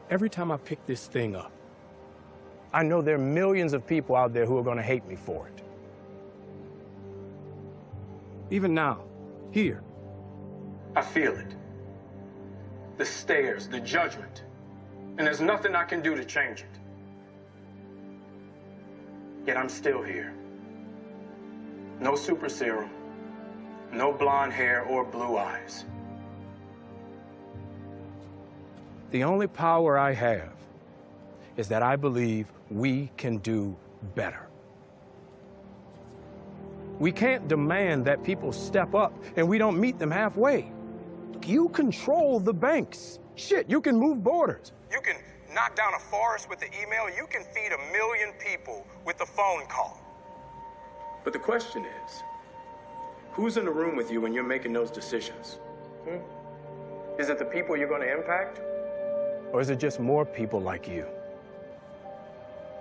Every time I pick this thing up, I know there are millions of people out there who are going to hate me for it. Even now, here, I feel it. The stares, the judgment. And there's nothing I can do to change it. Yet I'm still here. No super serum, no blonde hair or blue eyes. The only power I have is that I believe we can do better. We can't demand that people step up and we don't meet them halfway. Look, you control the banks. Shit, you can move borders. You can knock down a forest with the email. You can feed a million people with a phone call. But the question is, who's in the room with you when you're making those decisions? Hmm? Is it the people you're going to impact? Or is it just more people like you?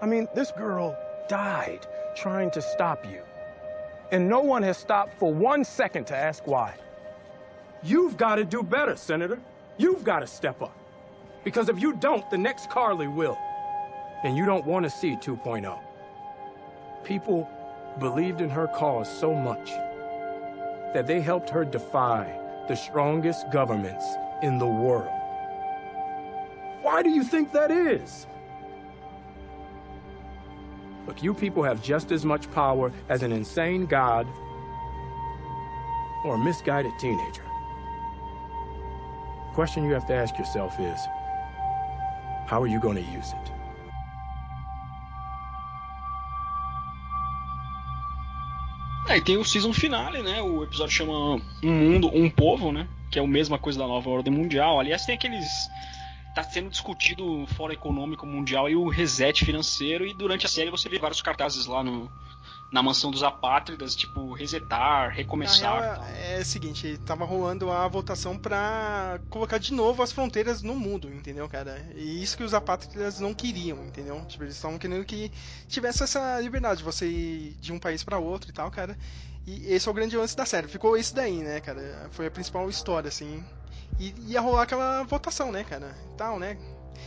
I mean, this girl died trying to stop you. And no one has stopped for one second to ask why. You've got to do better, Senator. You've got to step up. Because if you don't, the next Carly will. And you don't want to see 2.0. People believed in her cause so much that they helped her defy the strongest governments in the world. Why do you think that is? Look, you people have just as much power as an insane god or a misguided teenager. Question you have to ask yourself is, how are you going to use it? É, e tem o season finale, né? O episódio chama Um Mundo, Um Povo, né? Que é a mesma coisa da nova ordem mundial. Aliás, tem aqueles. Tá sendo discutido o Fórum Econômico Mundial e o reset financeiro. E durante a série você vê vários cartazes lá no, na mansão dos apátridas, tipo, resetar, recomeçar. Real, é, é o seguinte, tava rolando a votação pra colocar de novo as fronteiras no mundo, entendeu, cara? E isso que os apátridas não queriam, entendeu? Tipo, eles estavam querendo que tivesse essa liberdade de você ir de um país para outro e tal, cara. E esse é o grande lance da série. Ficou esse daí, né, cara? Foi a principal história, assim. E ia rolar aquela votação, né, cara? Tal, né?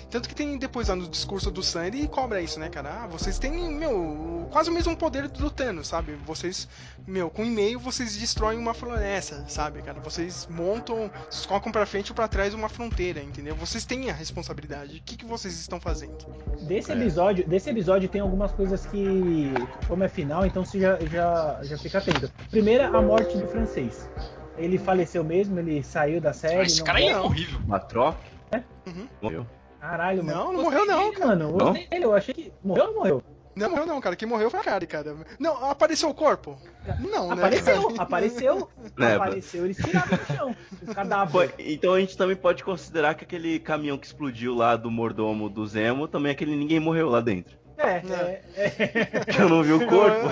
Tanto que tem depois lá no discurso do Sam, ele cobra isso, né, cara? Ah, vocês têm, meu, quase o mesmo poder do Thanos, sabe? Vocês, meu, com e-mail vocês destroem uma floresta, sabe, cara? Vocês montam, vocês colocam pra frente ou pra trás uma fronteira, entendeu? Vocês têm a responsabilidade. O que, que vocês estão fazendo? Desse episódio, desse episódio tem algumas coisas que, como é final, então você já, já, já fica atento. Primeira, a morte do francês. Ele faleceu mesmo, ele saiu da série. Esse não cara é horrível. Matroc? É? Uhum. Morreu. Caralho, mano. Não, não morreu não, dele, cara. Mano, eu gostei dele, eu achei que. Morreu ou não morreu? Não morreu não, cara. Quem morreu foi a Kari, cara. Não, apareceu o corpo? Não, né? Apareceu, apareceu. Né, apareceu, eles tiraram do chão. Os cadáveres. então a gente também pode considerar que aquele caminhão que explodiu lá do mordomo do Zemo, também aquele ninguém morreu lá dentro. É, é, é. Que eu não vi o corpo.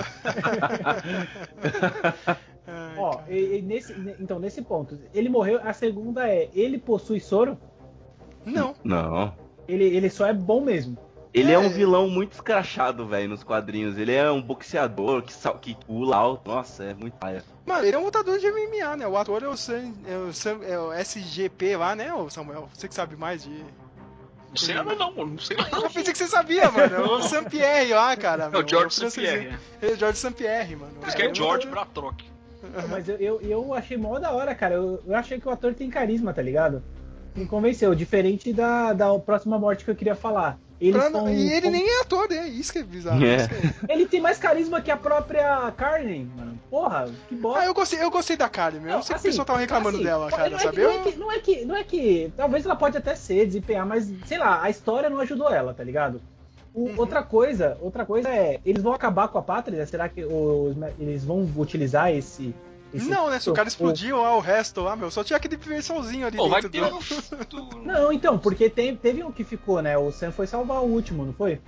Ai, Ó, e- e nesse, ne- então, nesse ponto, ele morreu. A segunda é: ele possui soro? Não. Não. Ele, ele só é bom mesmo. Ele é, um É. vilão muito escrachado, velho, nos quadrinhos. Ele é um boxeador que, sal- que pula alto. Nossa, é muito paia. Mano, ele é um lutador de MMA, né? O ator é o, Sam, é o, Sam- é o SGP lá, né, ô Samuel? Você que sabe mais de. Não sei nada não, mano. Não sei nada. Eu pensei que você sabia, mano. É o Sam Pierre lá, cara. É o George francês- St. Pierre. É o George St. Pierre, mano. Por isso que é um George lutador- Bratrock. Mas eu, eu, eu achei mó da hora, cara. Eu, eu achei que o ator tem carisma, tá ligado? Me convenceu. Diferente da, da próxima morte que eu queria falar. São- E ele nem é ator, né? Isso que é bizarro. É. Isso que é- Ele tem mais carisma que a própria Carne, mano. Porra, que bosta. Ah, eu gostei, eu gostei da Karen, meu. Eu sei que o Assim, pessoal tava reclamando assim, dela, cara, não é sabe? que- não, é que, não, é que, não é que. Talvez ela pode até ser, desempenhar, mas, sei lá, a história não ajudou ela, tá ligado? O- Uhum. Outra coisa, outra coisa é, eles vão acabar com a pátria? Será que os- eles vão utilizar esse. Não, né? Se o cara explodiu lá, o resto lá, meu, só tinha aquele diversãozinho ali Pô, vai do... um... Não, então, porque tem- teve um que ficou, né? O Sam foi salvar o último, não foi?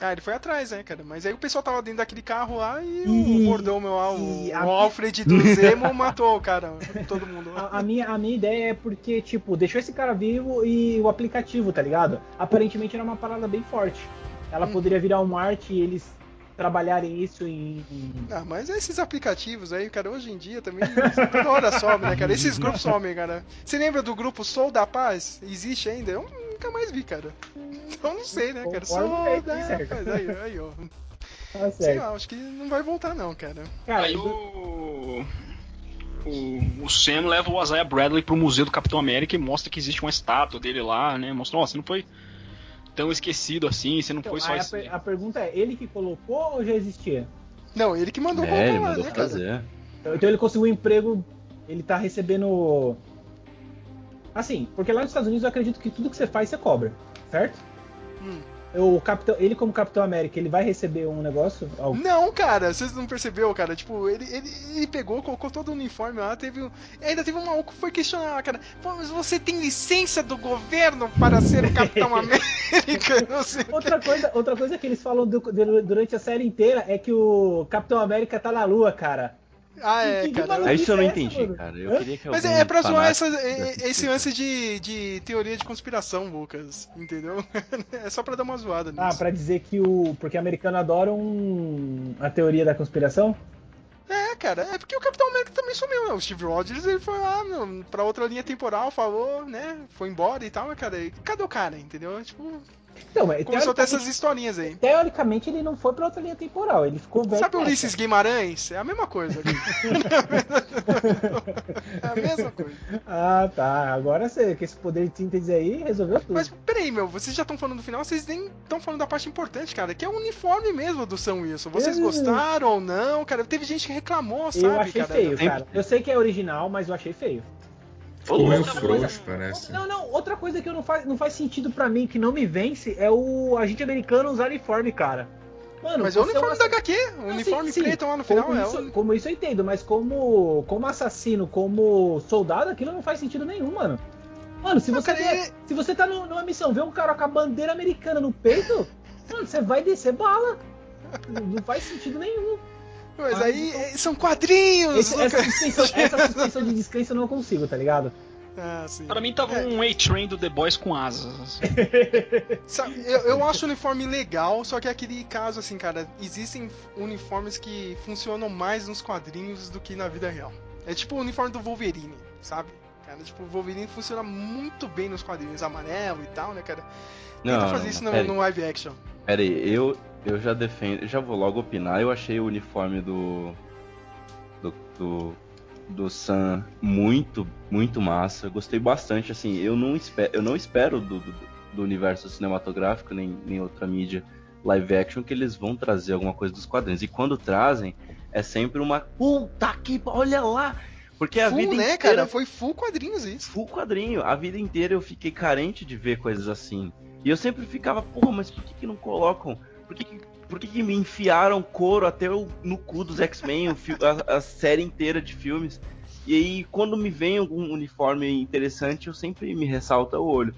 Ah, ele foi atrás, né, cara? Mas aí o pessoal tava dentro daquele carro lá e, E- o mordomo lá, o, a- o Alfred do Zemo matou o cara, todo mundo. A, a minha, a minha ideia é porque, tipo, deixou esse cara vivo e o aplicativo, tá ligado? Aparentemente era uma parada bem forte. Ela Hum. poderia virar um Marte e eles trabalharem isso em. Ah, mas esses aplicativos aí, cara, hoje em dia também, toda hora some, né, cara? Esses grupos somem, cara. Você lembra do grupo Sou da Paz? Existe ainda? Eu nunca mais vi, cara. Então não sei, né, cara? Sou bem, da. Paz. Aí, aí, ó. Tá Sei lá, acho que não vai voltar não, cara. Cara, Aí o... O, o Sam leva o Isaiah Bradley pro Museu do Capitão América e mostra que existe uma estátua dele lá, né? Mostra, ó, você não foi tão esquecido assim, você não então, foi só a, a pergunta é, ele que colocou ou já existia? Não, ele que mandou É, colocar ele mandou né, fazer. Então, então ele conseguiu um emprego, ele tá recebendo. Assim, porque lá nos Estados Unidos eu acredito que tudo que você faz você cobra, certo? Hum. O Capitão, ele como Capitão América, ele vai receber um negócio? Algo? Não, cara, vocês não percebeu, cara. Tipo, ele, ele, ele pegou, colocou todo o uniforme lá, teve. um- Ainda teve um maluco que foi questionar, cara. Pô, mas você tem licença do governo para ser o Capitão América? Não sei. Outra coisa, outra coisa que eles falam du- du- durante a série inteira é que o Capitão América tá na lua, cara. Ah, é, Que cara. isso eu não entendi, mano? cara. Eu queria que Mas é, é pra zoar essa, é- esse lance de, de teoria de conspiração, Lucas. Entendeu? É só pra dar uma zoada nisso. Ah, pra dizer que o. Porque americano adora um. a teoria da conspiração? É, cara, é porque o Capitão América também sumiu, né? O Steve Rogers, ele foi lá meu, pra outra linha temporal, falou, né? Foi embora e tal, mas, cara, cadê o cara, entendeu? Tipo, Então, mas começou a ter essas teoricamente, historinhas aí. teoricamente ele não foi pra outra linha temporal, ele ficou velho. Sabe o. Ulisses Guimarães? É a mesma coisa. ali. é a mesma coisa. Ah, tá. Agora você, com esse poder de síntese aí, resolveu tudo. Mas peraí, meu, vocês já estão falando do final, vocês nem estão falando da parte importante, cara, que é o uniforme mesmo do Sam Wilson. Vocês Eu- gostaram ou não, cara? Teve gente que reclamou, sabe, eu achei cara? feio, cara. Eu sei que é original, mas eu achei feio. Ficou meio Outra coisa- frouxo, parece. Não, não, outra coisa que eu não faz, não faz sentido pra mim, que não me vence, é o agente americano usar uniforme, cara. Mano, Mas é o você uniforme um da HQ, o Não, uniforme sim, sim. preto lá no final como é isso, como isso eu entendo, mas como, como assassino, como soldado, aquilo não faz sentido nenhum, mano. Mano, se Não, você, cara, vê- ele- se você tá no- numa missão, vê um cara com a bandeira americana no peito, mano, você vai descer bala. Não, não faz sentido nenhum. Mas aí então- são quadrinhos, Esse- essa, suspensão, essa suspensão de descrença eu não consigo, tá ligado? Ah, sim. Pra mim tava É. um A-Train do The Boys com asas. assim. Sabe, eu, eu acho o uniforme legal, só que é aquele caso assim, cara, existem uniformes que funcionam mais nos quadrinhos do que na vida real. É tipo o uniforme do Wolverine, sabe? Cara, tipo, o Wolverine funciona muito bem nos quadrinhos amarelo e tal, né, cara? Tenta Não, fazer isso no, no live action. pera aí, eu, eu já defendo, já vou logo opinar. Eu achei o uniforme do. do. do, do Sam muito, muito massa. Eu Gostei bastante, assim, eu não espero, eu não espero do, do, do universo cinematográfico, nem, nem outra mídia live action, que eles vão trazer alguma coisa dos quadrinhos. E quando trazem, é sempre uma. Puta que. Olha lá! Porque a Full, vida né, inteira cara? Foi full quadrinhos isso. full quadrinho. A vida inteira eu fiquei carente de ver coisas assim. E eu sempre ficava, porra, mas por que, que não colocam? Por que, por que, que me enfiaram couro até o, no cu dos X-Men, a, a série inteira de filmes? E aí, quando me vem algum uniforme interessante, eu sempre me ressalta o olho.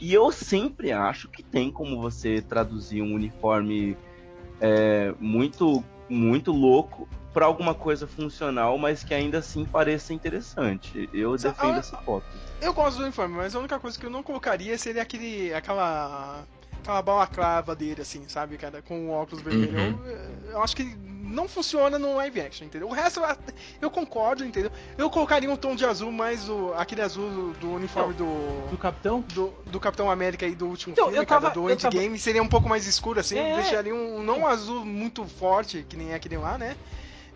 E eu sempre acho que tem como você traduzir um uniforme é, muito, muito louco para alguma coisa funcional, mas que ainda assim pareça interessante. Eu defendo ah, essa hipótese. Eu gosto do uniforme, mas a única coisa que eu não colocaria seria aquele. aquela. Aquela balaclava dele, assim, sabe, cara? Com o óculos vermelho. Uhum. Eu, eu acho que não funciona no live action, entendeu? O resto eu, concordo, entendeu? Eu colocaria um tom de azul mais o, aquele azul do, do uniforme do. Do capitão? Do, do Capitão América e do último Então, filme, eu cara, tava- do eu tava- Endgame, seria um pouco mais escuro, assim, É. deixaria um, não um azul muito forte, que nem é aquele lá, né?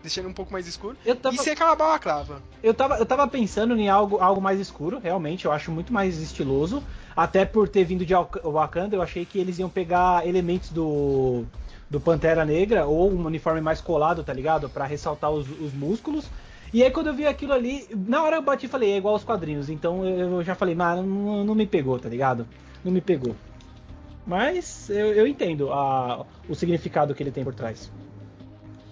Deixaria um pouco mais escuro. Eu tava, E sem aquela balaclava. eu, tava, eu tava pensando em algo, algo mais escuro, realmente, eu acho muito mais estiloso. Até por ter vindo de Wak- Wakanda, eu achei que eles iam pegar elementos do, do Pantera Negra ou um uniforme mais colado, tá ligado? Pra ressaltar os, os músculos. E aí quando eu vi aquilo ali, na hora eu bati e falei, é igual aos quadrinhos. Então eu já falei, mas não, não me pegou, tá ligado? Não me pegou. Mas eu, eu entendo a, o significado que ele tem por trás.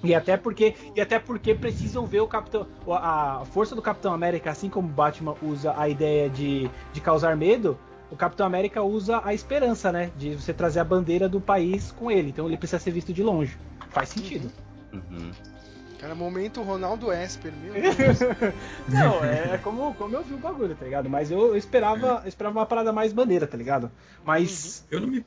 E até porque e até porque precisam ver o Capitão a, força do Capitão América, assim como Batman usa a ideia de, de causar medo, o Capitão América usa a esperança, né, de você trazer a bandeira do país com ele. Então ele precisa ser visto de longe. Faz sentido. Uhum. Cara, momento Ronaldo Esper, meu Deus. Não, é como, como eu vi o bagulho, tá ligado? Mas eu, eu esperava eu esperava uma parada mais bandeira, tá ligado? Mas Eu não me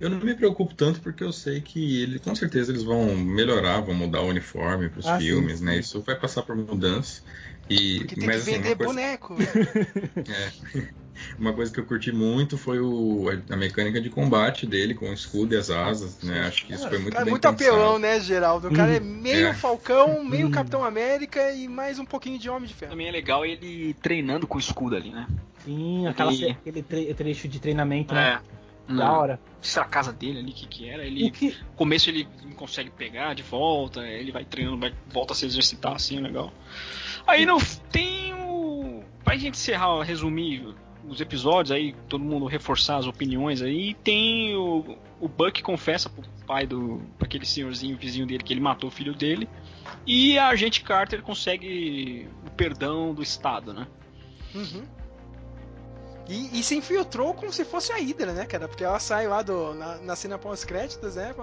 eu não me preocupo tanto porque eu sei que ele, com certeza eles vão melhorar, vão mudar o uniforme para os Ah, filmes, sim. né? Isso vai passar por mudanças. E Porque tem mas que assim, vender uma coisa, boneco. é, uma coisa que eu curti muito foi o, a, mecânica de combate dele com o escudo e as asas, né? Acho que isso foi muito cara, bem muito pensado. apelão, né, Geraldo? O cara é meio É. Falcão, meio Hum. Capitão América e mais um pouquinho de Homem de Ferro. Também é legal ele treinando com o escudo ali, né? sim, aquela, E- aquele tre- trecho de treinamento, né? É. Da hora. Se a casa dele ali, o que que era? Ele, que, no começo ele não consegue pegar de volta, ele vai treinando, vai, volta a se exercitar assim, é legal. Aí no tem o. Pra gente encerrar, resumir os episódios aí, todo mundo reforçar as opiniões aí, tem o, o Buck confessa pro pai do pra aquele senhorzinho vizinho dele que ele matou o filho dele e a agente Carter consegue o perdão do Estado, né? Uhum. E, e se infiltrou como se fosse a Hydra, né, cara? Porque ela sai lá do, na, na cena pós-créditos, né?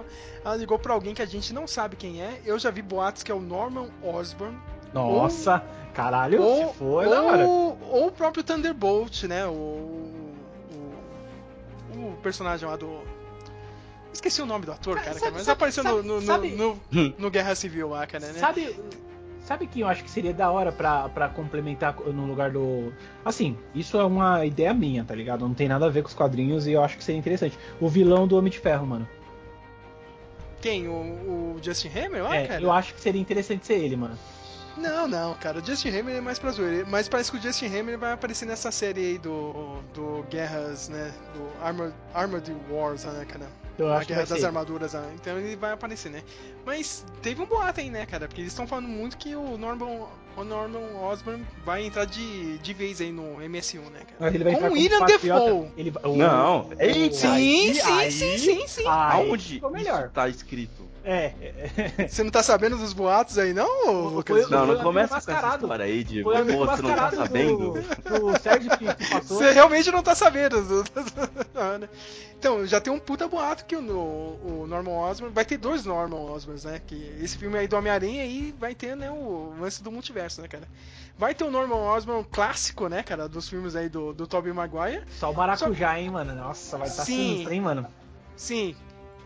Ela ligou pra alguém que a gente não sabe quem é. Eu já vi boatos que é o Norman Osborn. Nossa, caralho, Ou, se hora. ou, ou o próprio Thunderbolt, né? O, o, o personagem lá do. Esqueci o nome do ator, cara, sabe- mas sabe- apareceu sabe- no, no, no, no Guerra Civil lá, cara, né? Sabe, sabe quem eu acho que seria da hora pra, pra complementar no lugar do. Assim, isso é uma ideia minha, tá ligado? Não tem nada a ver com os quadrinhos e eu acho que seria interessante. O vilão do Homem de Ferro, mano. Quem? O, o Justin Hammer lá, é, cara? eu acho que seria interessante ser ele, mano. Não, não, cara. O Justin Hammer é mais pra zoeira. Mas parece que o Justin Hammer vai aparecer nessa série aí do, do Guerras, né? Do Armored, Armored Wars, né, cara? Eu a acho que Guerra das ser. Armaduras, né? então ele vai aparecer, né? Mas teve um boato aí, né, cara? Porque eles estão falando muito que o Norman, o Norman Osborn vai entrar de, de vez aí no MSU, né, cara? Mas ele vai Com o William. Defoe. Ele, Não, o- ei, o- Sim, aí- sim, aí- sim, sim, sim. aí Aonde ficou isso melhor. tá escrito? É, é, Você não tá sabendo dos boatos aí, não, Lucas? foi- Não, não começa com essa história aí de foi pô, você não tá sabendo. do, do Sérgio que, passou. Você realmente não tá sabendo. Então, já tem um puta boato que o, o Norman Osborn. Vai ter dois Norman Osborns, né? Que esse filme aí do Homem-Aranha aí vai ter, né? O lance do multiverso, né, cara? Vai ter o Norman Osborn clássico, né, cara? Dos filmes aí do, do Tobey Maguire. Só o maracujá, hein, mano. Nossa, vai estar Sim. sinistro, hein, mano. Sim.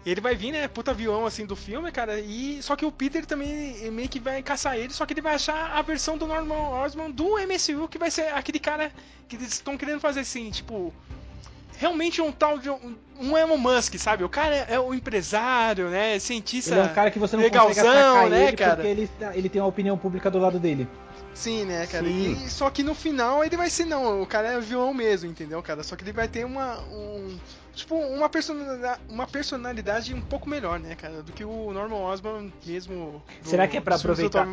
Ele vai vir, né? Puta vilão assim do filme, cara. E só que o Peter também meio que vai caçar ele, só que ele vai achar a versão do Norman Osborn do MCU, que vai ser aquele cara que eles estão querendo fazer assim, tipo. Realmente um tal de um, um Elon Musk, sabe? O cara é, é o empresário, né? Cientista. Ele é um cara que você não legalzão, consegue atacar né, ele cara? porque ele, tá- ele tem uma opinião pública do lado dele. Sim, né, cara? Sim. E, só que no final ele vai ser, não, o cara é vilão mesmo, entendeu, cara? Só que ele vai ter uma. Um, tipo, uma personalidade, uma personalidade um pouco melhor, né, cara? Do que o Norman Osborn mesmo. do- Será que é pra aproveitar?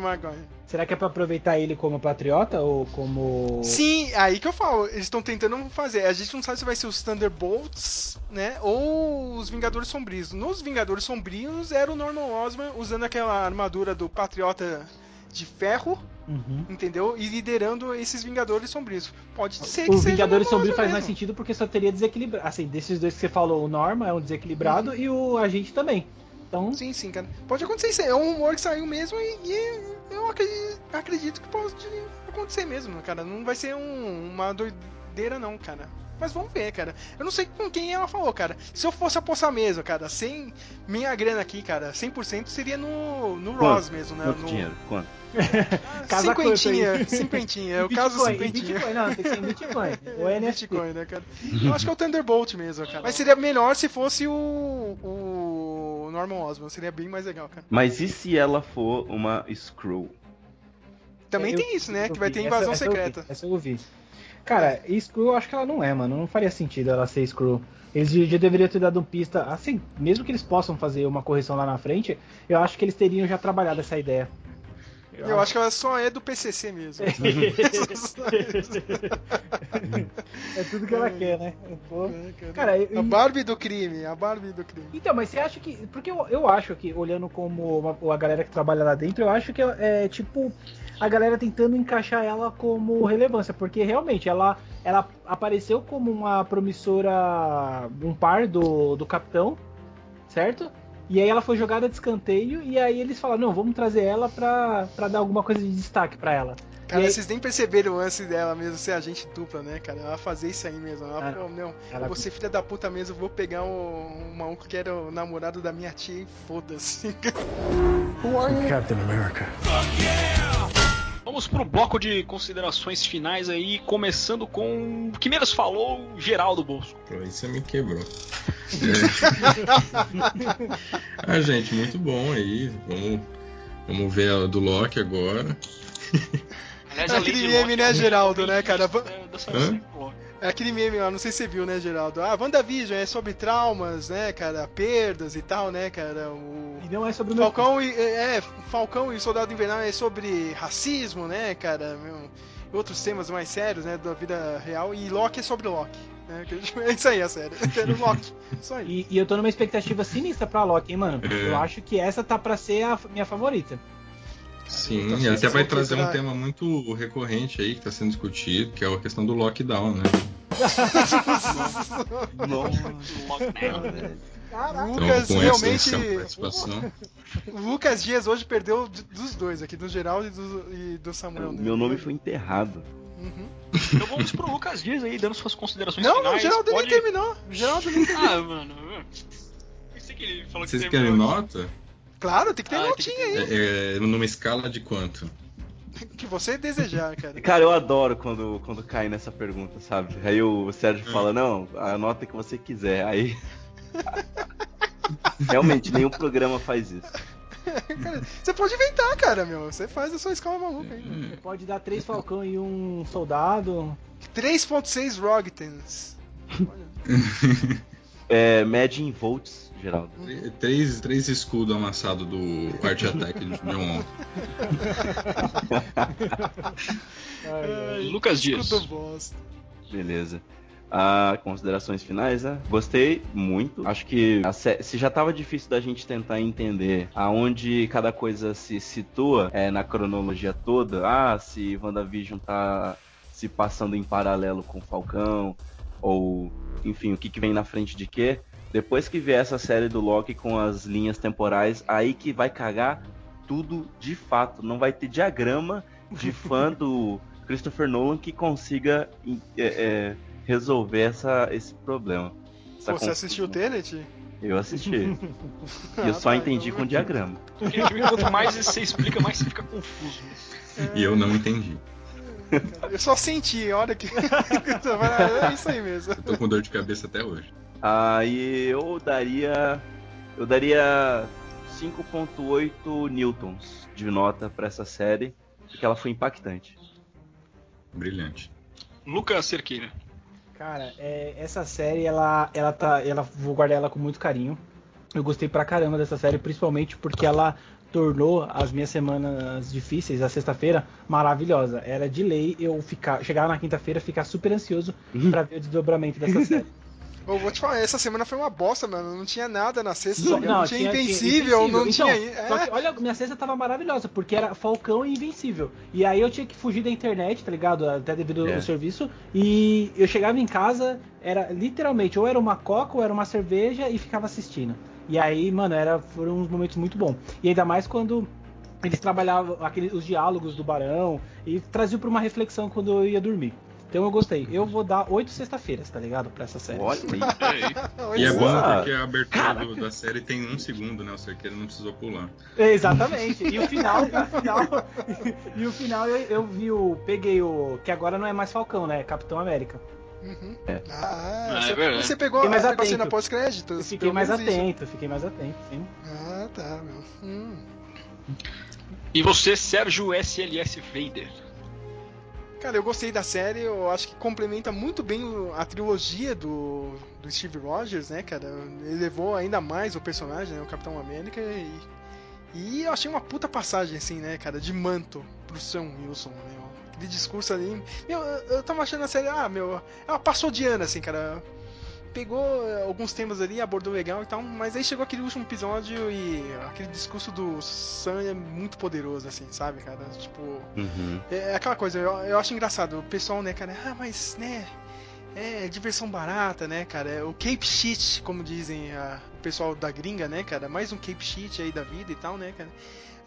Será que é pra aproveitar ele como patriota ou como. Sim, aí que eu falo, eles estão tentando fazer. A gente não sabe se vai ser os Thunderbolts, né? Ou os Vingadores Sombrios. Nos Vingadores Sombrios era o Norman Osborn usando aquela armadura do Patriota de ferro, Uhum. entendeu? E liderando esses Vingadores Sombrios. Pode ser que O seja Vingadores o Norman Sombrio faz Osborn mais mesmo. sentido porque só teria desequilibrado. Assim, desses dois que você falou, o Norma é um desequilibrado e o agente também. Então, Sim, sim, cara. Pode acontecer isso. É um rumor que saiu mesmo e, e eu acredito, acredito que pode acontecer mesmo, cara. Não vai ser um- uma doideira, não, cara. Mas vamos ver, cara. Eu não sei com quem ela falou, cara. Se eu fosse apostar mesmo, cara, sem minha grana aqui, cara, 100% seria no, no Quanto? Ross mesmo, né? Quanto no... dinheiro? Quanto? Casa quanto Cinquentinha, cinquentinha. É o caso cinquentinha. Bitcoin, não, tem que ser Bitcoin. Ou NFT. Bitcoin, né, cara? Eu acho que é o Thunderbolt mesmo, cara. Mas seria melhor se fosse o, o Norman Osborn. Seria bem mais legal, cara. Mas e se ela for uma Screw? Também Eu- tem isso, né? eu Que vai ter invasão essa, essa eu vi, secreta. Essa eu vi. Cara, Screw eu acho que ela não é, mano. Não faria sentido ela ser Screw. Eles já deveriam ter dado um pista. Assim, mesmo que eles possam fazer uma correção lá na frente, eu acho que eles teriam já trabalhado essa ideia. Eu acho que ela só é do PCC mesmo. É tudo que ela quer, né? Pô. Cara, eu- a Barbie do crime, a Barbie do crime. Então, mas você acha que. Porque eu, eu acho que, olhando como uma- a galera que trabalha lá dentro, eu acho que é, é, tipo a galera tentando encaixar ela como relevância, porque realmente ela, ela apareceu como uma promissora, um par do, do capitão, certo? E aí ela foi jogada de escanteio, e aí eles falaram, não, vamos trazer ela pra, pra dar alguma coisa de destaque pra ela. Cara, E aí- vocês nem perceberam o lance dela mesmo ser agente dupla, né, cara? Ela fazer isso aí mesmo. Ela Ah, falou, não, ela- você filha da puta mesmo, vou pegar o, um maluco que era o namorado da minha tia e foda-se. Captain America. Vamos pro bloco de considerações finais aí, começando com o que menos falou, Geraldo Bosco. Pô, aí você me quebrou. É. ah, gente, muito bom aí. Vamos, vamos ver a do Loki agora. Aliás, É a aquele Lady meme, né, é Geraldo, né, cara? dessa Hã? É aquele meme lá, não sei se você viu, né, Geraldo? Ah, WandaVision é sobre traumas, né, cara? Perdas e tal, né, cara? O. E não é sobre o meu. Falcão e. É, Falcão e Soldado Invernal é sobre racismo, né, cara? Meu, outros temas mais sérios, né, da vida real, e Loki é sobre Loki. né, É isso aí, a série. É no Loki. Isso aí. E, e eu tô numa expectativa sinistra pra Loki, hein, mano? É. Eu acho que essa tá pra ser a minha favorita. Sim, Então, e vocês até vai trazer um tema muito recorrente aí que está sendo discutido, que é a questão do lockdown, né? Lockdown. Então, Lucas com realmente. essa participação. O Lucas Dias hoje perdeu dos dois aqui, do Geraldo e do, e do Samuel. né? Meu nome foi enterrado. Uhum. Então vamos pro Lucas Dias aí, dando suas considerações Não, não, finais. o Geraldo Pode- nem terminou. O Geraldo nem terminou. Ah, mano. Pensei que ele falou que Vocês querem nota? Claro, tem que ter Ah, notinha que aí. É, é, numa escala de quanto? Que você desejar, cara. Cara, eu adoro quando, quando cai nessa pergunta, sabe? Aí o Sérgio Hum. fala, não, a nota que você quiser. Aí. Realmente, nenhum programa faz isso. Cara, Você pode inventar, cara, meu. Você faz a sua escala maluca aí. Você pode dar três Falcão e um soldado. 3.6 Rogtens. É, mede em volts, Geraldo. Três, três escudos amassados do Art Attack de John. Lucas Dias. Beleza. Ah, considerações finais, né? Gostei muito. Acho que se já tava difícil da gente tentar entender aonde cada coisa se situa é, na cronologia toda. Ah, se WandaVision tá se passando em paralelo com Falcão, ou enfim, o que, que vem na frente de quê. Depois que vier essa série do Loki com as linhas temporais, aí que vai cagar tudo de fato. Não vai ter diagrama de fã do Christopher Nolan que consiga é, é, resolver essa, esse problema. Essa você assistiu o. Tenet? Eu assisti. e eu Ah, só tá, entendi então- com diagrama. Porque quanto mais você explica, mais você fica confuso. E eu não entendi. Eu só senti, a hora que. é isso aí mesmo. Eu tô com dor de cabeça até hoje. Aí eu daria. Eu daria 5.8 newtons de nota pra essa série, porque ela foi impactante. Brilhante. Lucas Cerqueira. Cara, é, essa série, ela, ela tá. Ela, vou guardar ela com muito carinho. Eu gostei pra caramba dessa série, principalmente porque ela tornou as minhas semanas difíceis, a sexta-feira, maravilhosa. Era de lei eu ficar, chegar na quinta-feira, ficar super ansioso pra ver o desdobramento dessa série. Eu vou te falar, essa semana foi uma bosta, mano. Não tinha nada na sexta, Não, não, tinha, tinha- tinha Invencível, não Invencível. tinha. Então, É, Só que, olha, minha sexta tava maravilhosa, porque era Falcão e Invencível. E aí eu tinha que fugir da internet, tá ligado? Até devido É. ao serviço. E eu chegava em casa, era literalmente, ou era uma coca ou era uma cerveja e ficava assistindo. E aí, mano, era, foram uns momentos muito bons. E ainda mais quando eles trabalhavam aquele, os diálogos do Barão e traziam pra uma reflexão quando eu ia dormir. Então eu gostei. Eu vou dar oito sexta-feiras, tá ligado? Pra essa série. Olha aí. E é bom Boa. porque a abertura do- da série tem um segundo, né? O Cerqueiro não precisou pular. Exatamente. E o final, e o final, e o final eu, eu vi o. Peguei o. Que agora não é mais Falcão, né? Capitão América. Uhum. É. Ah, É você, verdade. você pegou Fiquei mais a cena pós-créditos? Eu fiquei mais isso. atento, fiquei mais atento, sim. Ah, tá, meu. Hum. E você, Sérgio SLS Vader. Cara, eu gostei da série, eu acho que complementa muito bem a trilogia do, do Steve Rogers, né, cara? Ele levou ainda mais o personagem, né, o Capitão América, e, e eu achei uma puta passagem, assim, né, cara, de manto pro Sam Wilson, né? Aquele discurso ali. Meu, eu, eu tava achando a série, ah, meu, ela passou de ano, assim, cara. Pegou eh, alguns temas ali, abordou legal e tal, mas aí chegou aquele último episódio e aquele discurso do Sam é muito poderoso, assim, sabe, cara? Tipo. Uhum. É aquela coisa, eu, eu acho engraçado, o pessoal, né, cara, ah, mas, né, é diversão barata, né, cara, é o Cape Shit, como dizem a- o pessoal da gringa, né, cara, mais um Cape Shit aí da vida e tal, né, cara.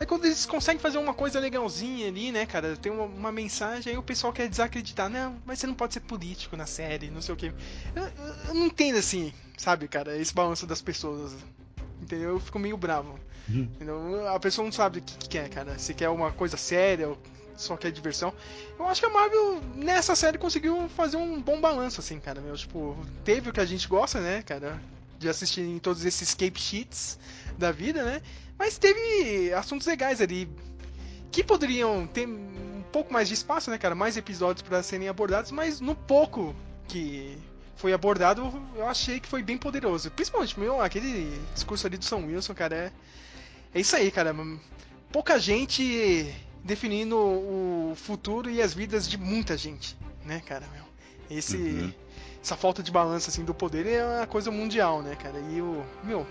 É quando eles conseguem fazer uma coisa legalzinha ali, né, cara, tem uma, uma mensagem, aí o pessoal quer desacreditar, não, mas você não pode ser político na série, não sei o que. Eu, eu- eu não entendo assim, sabe, cara, esse balanço das pessoas, entendeu? Eu fico meio bravo. Entendeu? A pessoa não sabe o que, que quer, cara. Se quer uma coisa séria ou só quer diversão. Eu acho que a Marvel, nessa série, conseguiu fazer um bom balanço, assim, cara. Meu, tipo, teve o que a gente gosta, né, cara? De assistir em todos esses cape sheets da vida, né? Mas teve assuntos legais ali. Que poderiam ter um pouco mais de espaço, né, cara? Mais episódios para serem abordados, mas no pouco que foi abordado, eu achei que foi bem poderoso. Principalmente, meu, aquele discurso ali do Sam Wilson, cara, é. É isso aí, cara. Pouca gente definindo o futuro e as vidas de muita gente, né, cara? Meu? Esse, Uhum. essa falta de balanço assim do poder é uma coisa mundial, né, cara? E o meu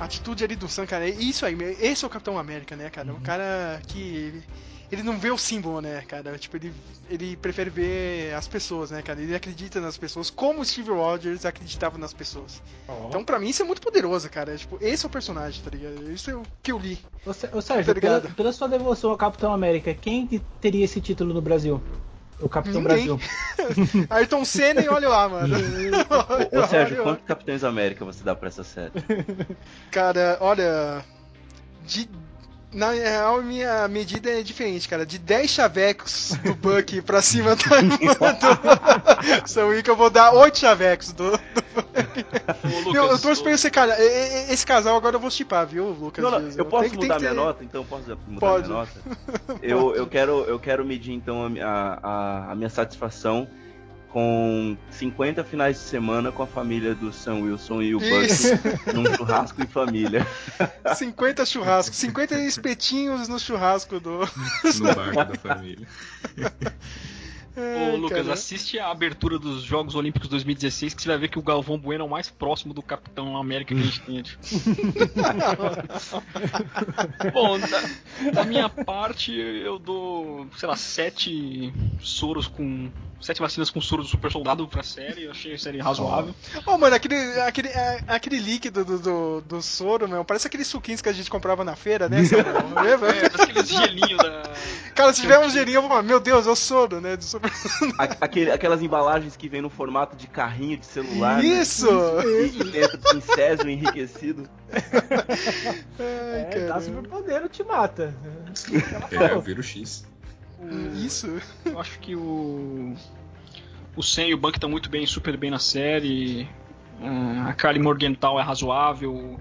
a atitude ali do Sam, cara, é isso aí, esse é o Capitão América, né, cara? O cara que ele, ele não vê o símbolo, né, cara? Tipo, ele, ele prefere ver as pessoas, né, cara? Ele acredita nas pessoas como o Steve Rogers acreditava nas pessoas. Então, pra mim, isso é muito poderoso, cara. Tipo, esse é o personagem, tá ligado? Isso é o que eu li. Ô, Sé- ô, Sérgio, Tá pela, pela sua devoção ao Capitão América, quem que teria esse título no Brasil? O Capitão Ninguém. Brasil. Ayrton Senna e olha lá, mano. Ô, ô, Sérgio, quantos Capitães América você dá pra essa série? Cara, olha. De, na real, minha medida é diferente, cara. De 10 chavecos do Buck pra cima da do Sam Wick, eu vou dar 8 chavecos do. Ô, Lucas, Meu, eu torço pra esse cara. Esse casal agora eu vou chipar, viu, Lucas? Não, não, eu posso Tem que- tem mudar que minha ter- nota? Então posso mudar Pode. minha nota? Eu, eu, quero, eu quero medir então a, a, a minha satisfação com 50 finais de semana com a família do Sam Wilson e o Buck num churrasco em família. 50 churrascos, 50 espetinhos no churrasco do. No barco da família. Ai, Ô, Lucas, cara. assiste a abertura dos Jogos Olímpicos 2016 que você vai ver que o Galvão Bueno é o mais próximo do Capitão América que a gente tem. Bom, da, da minha parte, eu dou, sei lá, sete soros com. Sete vacinas com soro do super soldado pra série. Eu achei a série razoável. Ô, mano, aquele, aquele, é, aquele líquido do, do, do soro, meu, parece aqueles suquinhos que a gente comprava na feira, né? É, parece aqueles gelinhos da. Cara, se tiver um gelinho, eu vou falar, meu Deus, é o soro, né? Do super... Aquele- aquelas embalagens que vem no formato de carrinho de celular. né? Isso! E, e dentro tem césio enriquecido. Ai, É, cara. dá superpoder, te mata. É, o vírus X. Isso. Eu acho que o. O Sam e o Buck estão muito bem, super bem na série. Ah, A Carly Morgenthau é razoável.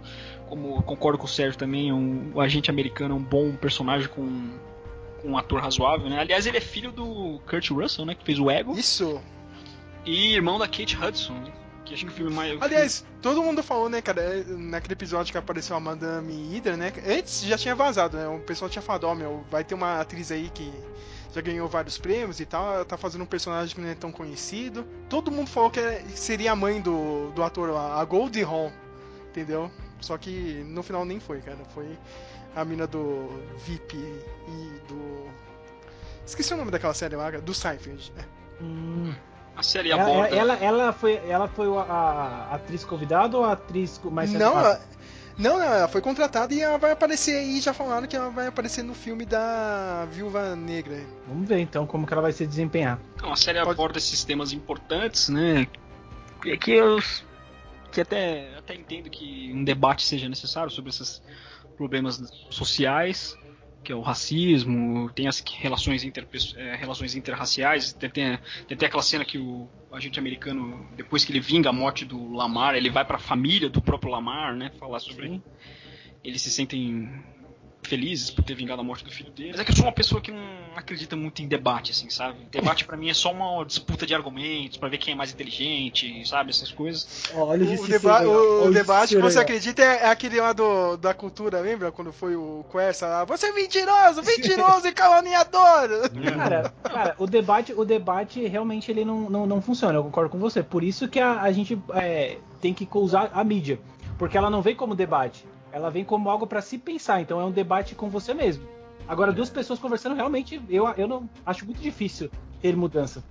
Como concordo com o Sérgio também, é um, o agente americano é um bom personagem com, com um ator razoável, né? Aliás, ele é filho do Kurt Russell, né? Que fez o Ego. Isso. E irmão da Kate Hudson, que acho que o filme mais. Aliás, todo mundo falou, né, cara, é, naquele episódio que apareceu a Madame Hydra, né? Antes já tinha vazado, né? O pessoal tinha falado, ó, meu, vai ter uma atriz aí que já ganhou vários prêmios e tal, ela tá fazendo um personagem que não é tão conhecido. Todo mundo falou que é- seria a mãe do, do ator lá, a Goldie Hawn, entendeu? Só que no final nem foi, cara. Foi a mina do VIP e do. Esqueci o nome daquela série lá, do Seinfeld. né? Hum. A série Ela, aborda. ela, ela foi, ela foi a, a atriz convidada ou a atriz mais Não, ela, não, não, ela foi contratada e ela vai aparecer aí, já falaram que ela vai aparecer no filme da Viúva Negra. Vamos ver então como que ela vai se desempenhar. Então, a série Pode- aborda esses temas importantes, né? Que, que eu que até, até entendo que um debate seja necessário sobre esses problemas sociais, que é o racismo, tem as relações, eh, relações interraciais, tem, tem, tem até aquela cena que o agente americano, depois que ele vinga a morte do Lamar, ele vai para a família do próprio Lamar, né? Falar sobre Sim. eles se sentem felizes por ter vingado a morte do filho dele. Mas é que eu sou uma pessoa que não acredita muito em debate, assim, sabe? Debate pra mim é só uma disputa de argumentos pra ver quem é mais inteligente, sabe? Essas coisas. Olha O, deba o- o debate que você acredita é, é aquele lá do, da cultura, lembra? Quando foi o Quercia lá, você é mentiroso, mentiroso e caluniador! Cara, cara, o debate, o debate realmente ele não, não, não funciona, eu concordo com você. Por isso que a, a gente é, tem que usar a mídia. Porque ela não vem como debate, ela vem como algo pra se pensar. Então é um debate com você mesmo. Agora, duas pessoas conversando, realmente, eu, eu não acho muito difícil ter mudança.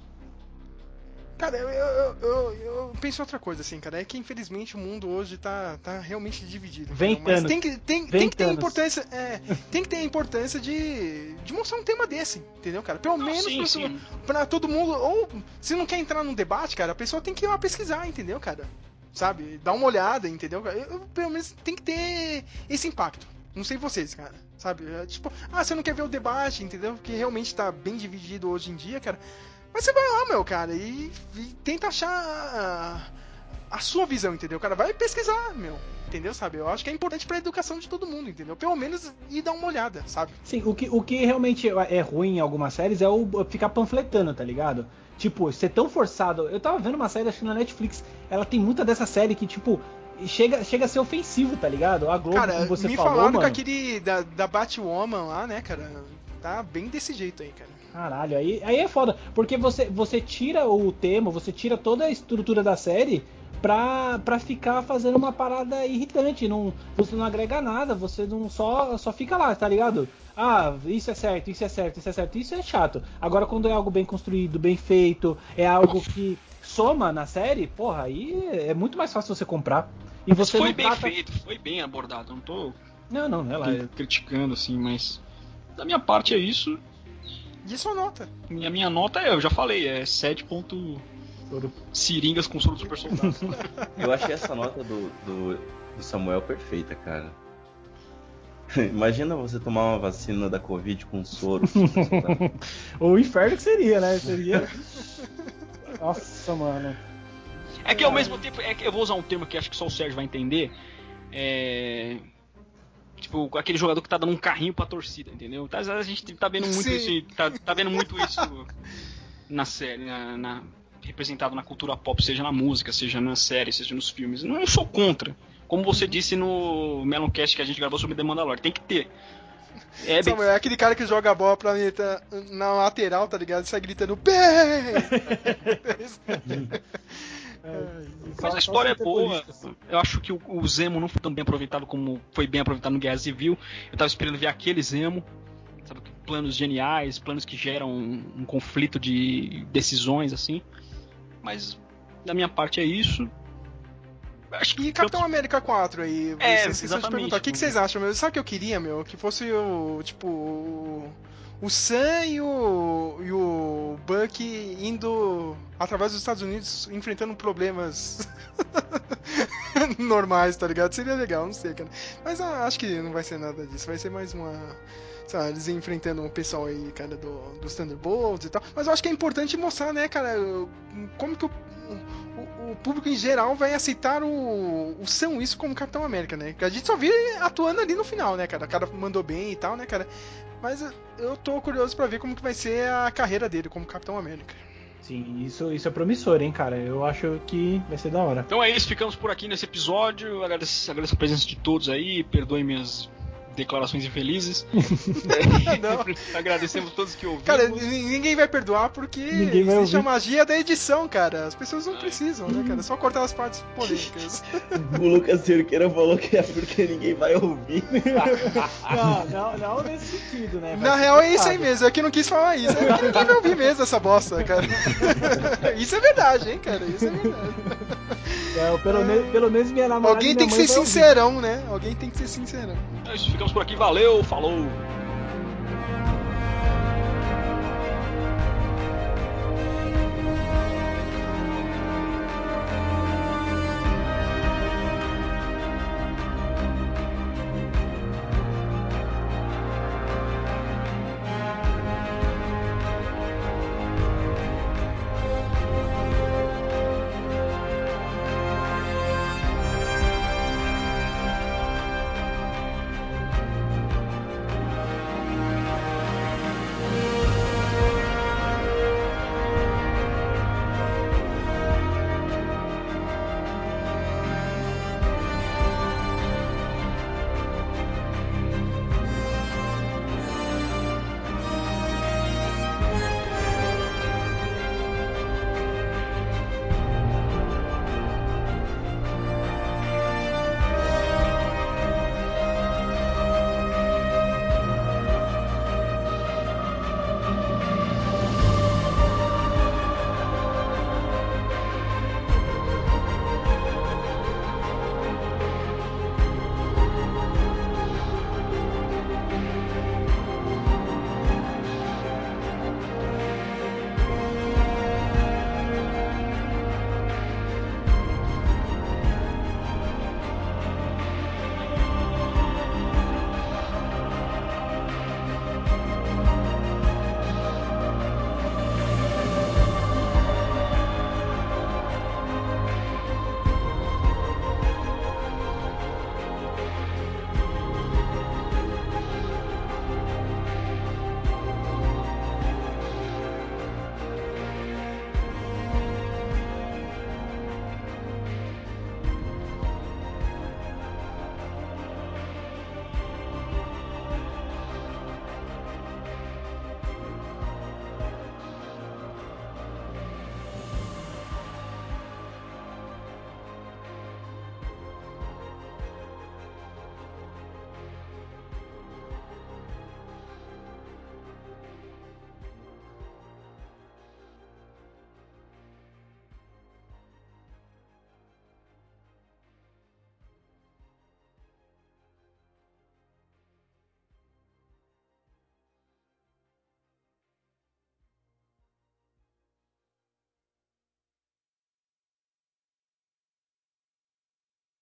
Cara, eu, eu, eu, eu penso em outra coisa, assim, cara. É que infelizmente o mundo hoje tá, tá realmente dividido. Vem? Mas tem que, tem, tem que ter a importância. É, tem que ter a importância de, de mostrar um tema desse, entendeu, cara? Pelo Não, menos sim, pra, sim. pra todo mundo. Ou se não quer entrar num debate, cara, a pessoa tem que ir lá pesquisar, entendeu, cara? Sabe? Dar uma olhada, entendeu? Eu, pelo menos tem que ter esse impacto. Não sei vocês, cara. Sabe? É, tipo, ah, você não quer ver o debate, entendeu? Que realmente tá bem dividido hoje em dia, cara. Mas você vai lá, meu, cara, e, e tenta achar a, sua visão, entendeu, cara? Vai pesquisar, meu. Entendeu, sabe? Eu acho que é importante pra educação de todo mundo, entendeu? Pelo menos ir dar uma olhada, sabe? Sim, o que, o que realmente é ruim em algumas séries é o ficar panfletando, tá ligado? Tipo, ser tão forçado. Eu tava vendo uma série, acho que na Netflix, ela tem muita dessa série que, tipo, chega, chega a ser ofensivo, tá ligado? A Globo, Cara, como você me falou, falaram mano. que aquele da, da Batwoman lá, né, cara? Tá bem desse jeito aí, cara. Caralho, aí, aí é foda. Porque você, você tira o tema, você tira toda a estrutura da série pra, pra ficar fazendo uma parada irritante. Não, você não agrega nada, você não só, só fica lá, tá ligado? Ah, isso é certo, isso é certo, isso é certo, isso é chato. Agora quando é algo bem construído, bem feito, é algo que soma na série, porra, aí é muito mais fácil você comprar. E você foi não bem trata- feito, foi bem abordado. Não tô Não, não, é lá. cri- criticando assim, mas da minha parte é isso. E sua nota? E a minha nota é, eu já falei, é 7. ponto Seringas com soro super soldado. Eu achei essa nota do, do, do Samuel perfeita, cara. Imagina você tomar uma vacina da Covid com soro. O inferno que seria, né? Seria. Nossa, mano. É que ao mesmo tempo, é que eu vou usar um termo que acho que só o Sérgio vai entender. É. Tipo, aquele jogador que tá dando um carrinho pra torcida, entendeu? Tá, a gente tá vendo muito Sim. isso. Tá, tá vendo muito isso na série, na, na- representado na cultura pop, seja na música, seja na série, seja nos filmes. Não sou contra. Como você disse no Meloncast que a gente gravou sobre The Mandalorian, tem que ter. É bem Samuel, é aquele cara que joga a bola pra planeta na lateral, tá ligado? E sai gritando, bem! Mas a história é boa. Eu acho que o, o Zemo não foi tão bem aproveitado como foi bem aproveitado no Guerra Civil. Eu tava esperando ver aquele Zemo. Sabe, planos geniais, planos que geram um, um conflito de decisões, assim. Mas da minha parte é isso. Acho que E Capitão América 4 aí, É, vocês exatamente. perguntar, o que, que vocês acham, meu? Sabe o que eu queria, meu? Que fosse o, tipo, o, o Sam e o, e o Buck indo através dos Estados Unidos, enfrentando problemas normais, tá ligado? Seria legal, não sei, cara. Mas ah, acho que não vai ser nada disso, vai ser mais uma... lá, eles enfrentando o pessoal aí, cara, do, dos Thunderbolts e tal. Mas eu acho que é importante mostrar, né, cara, como que o, o, o público em geral vai aceitar o, o Sam Wilson como Capitão América, né? Que a gente só viu ele atuando ali no final, né, cara? O cara mandou bem e tal, né, cara? Mas eu tô curioso pra ver como que vai ser a carreira dele como Capitão América. Sim, isso, isso é promissor, hein, cara. Eu acho que vai ser da hora. Então é isso, ficamos por aqui nesse episódio. Agradeço, agradeço a presença de todos aí, perdoem minhas declarações infelizes. Não. Agradecemos todos que ouviram. Cara, ninguém vai perdoar porque Ninguém vai existe a ouvir. magia da edição, cara. As pessoas não precisam, né, cara? É só cortar as partes polêmicas. o Lucas Cerqueira falou que é porque ninguém vai ouvir. Não, não, não nesse sentido, né? Vai Na real é isso aí mesmo, é que não quis falar isso. É que ninguém vai ouvir mesmo essa bosta, cara. Isso é verdade, hein, cara? Isso é verdade. É, pelo, me- pelo menos minha namorada. Alguém tem que ser sincerão, né? Alguém tem que ser sincerão. É isso, ficamos por aqui, valeu, falou!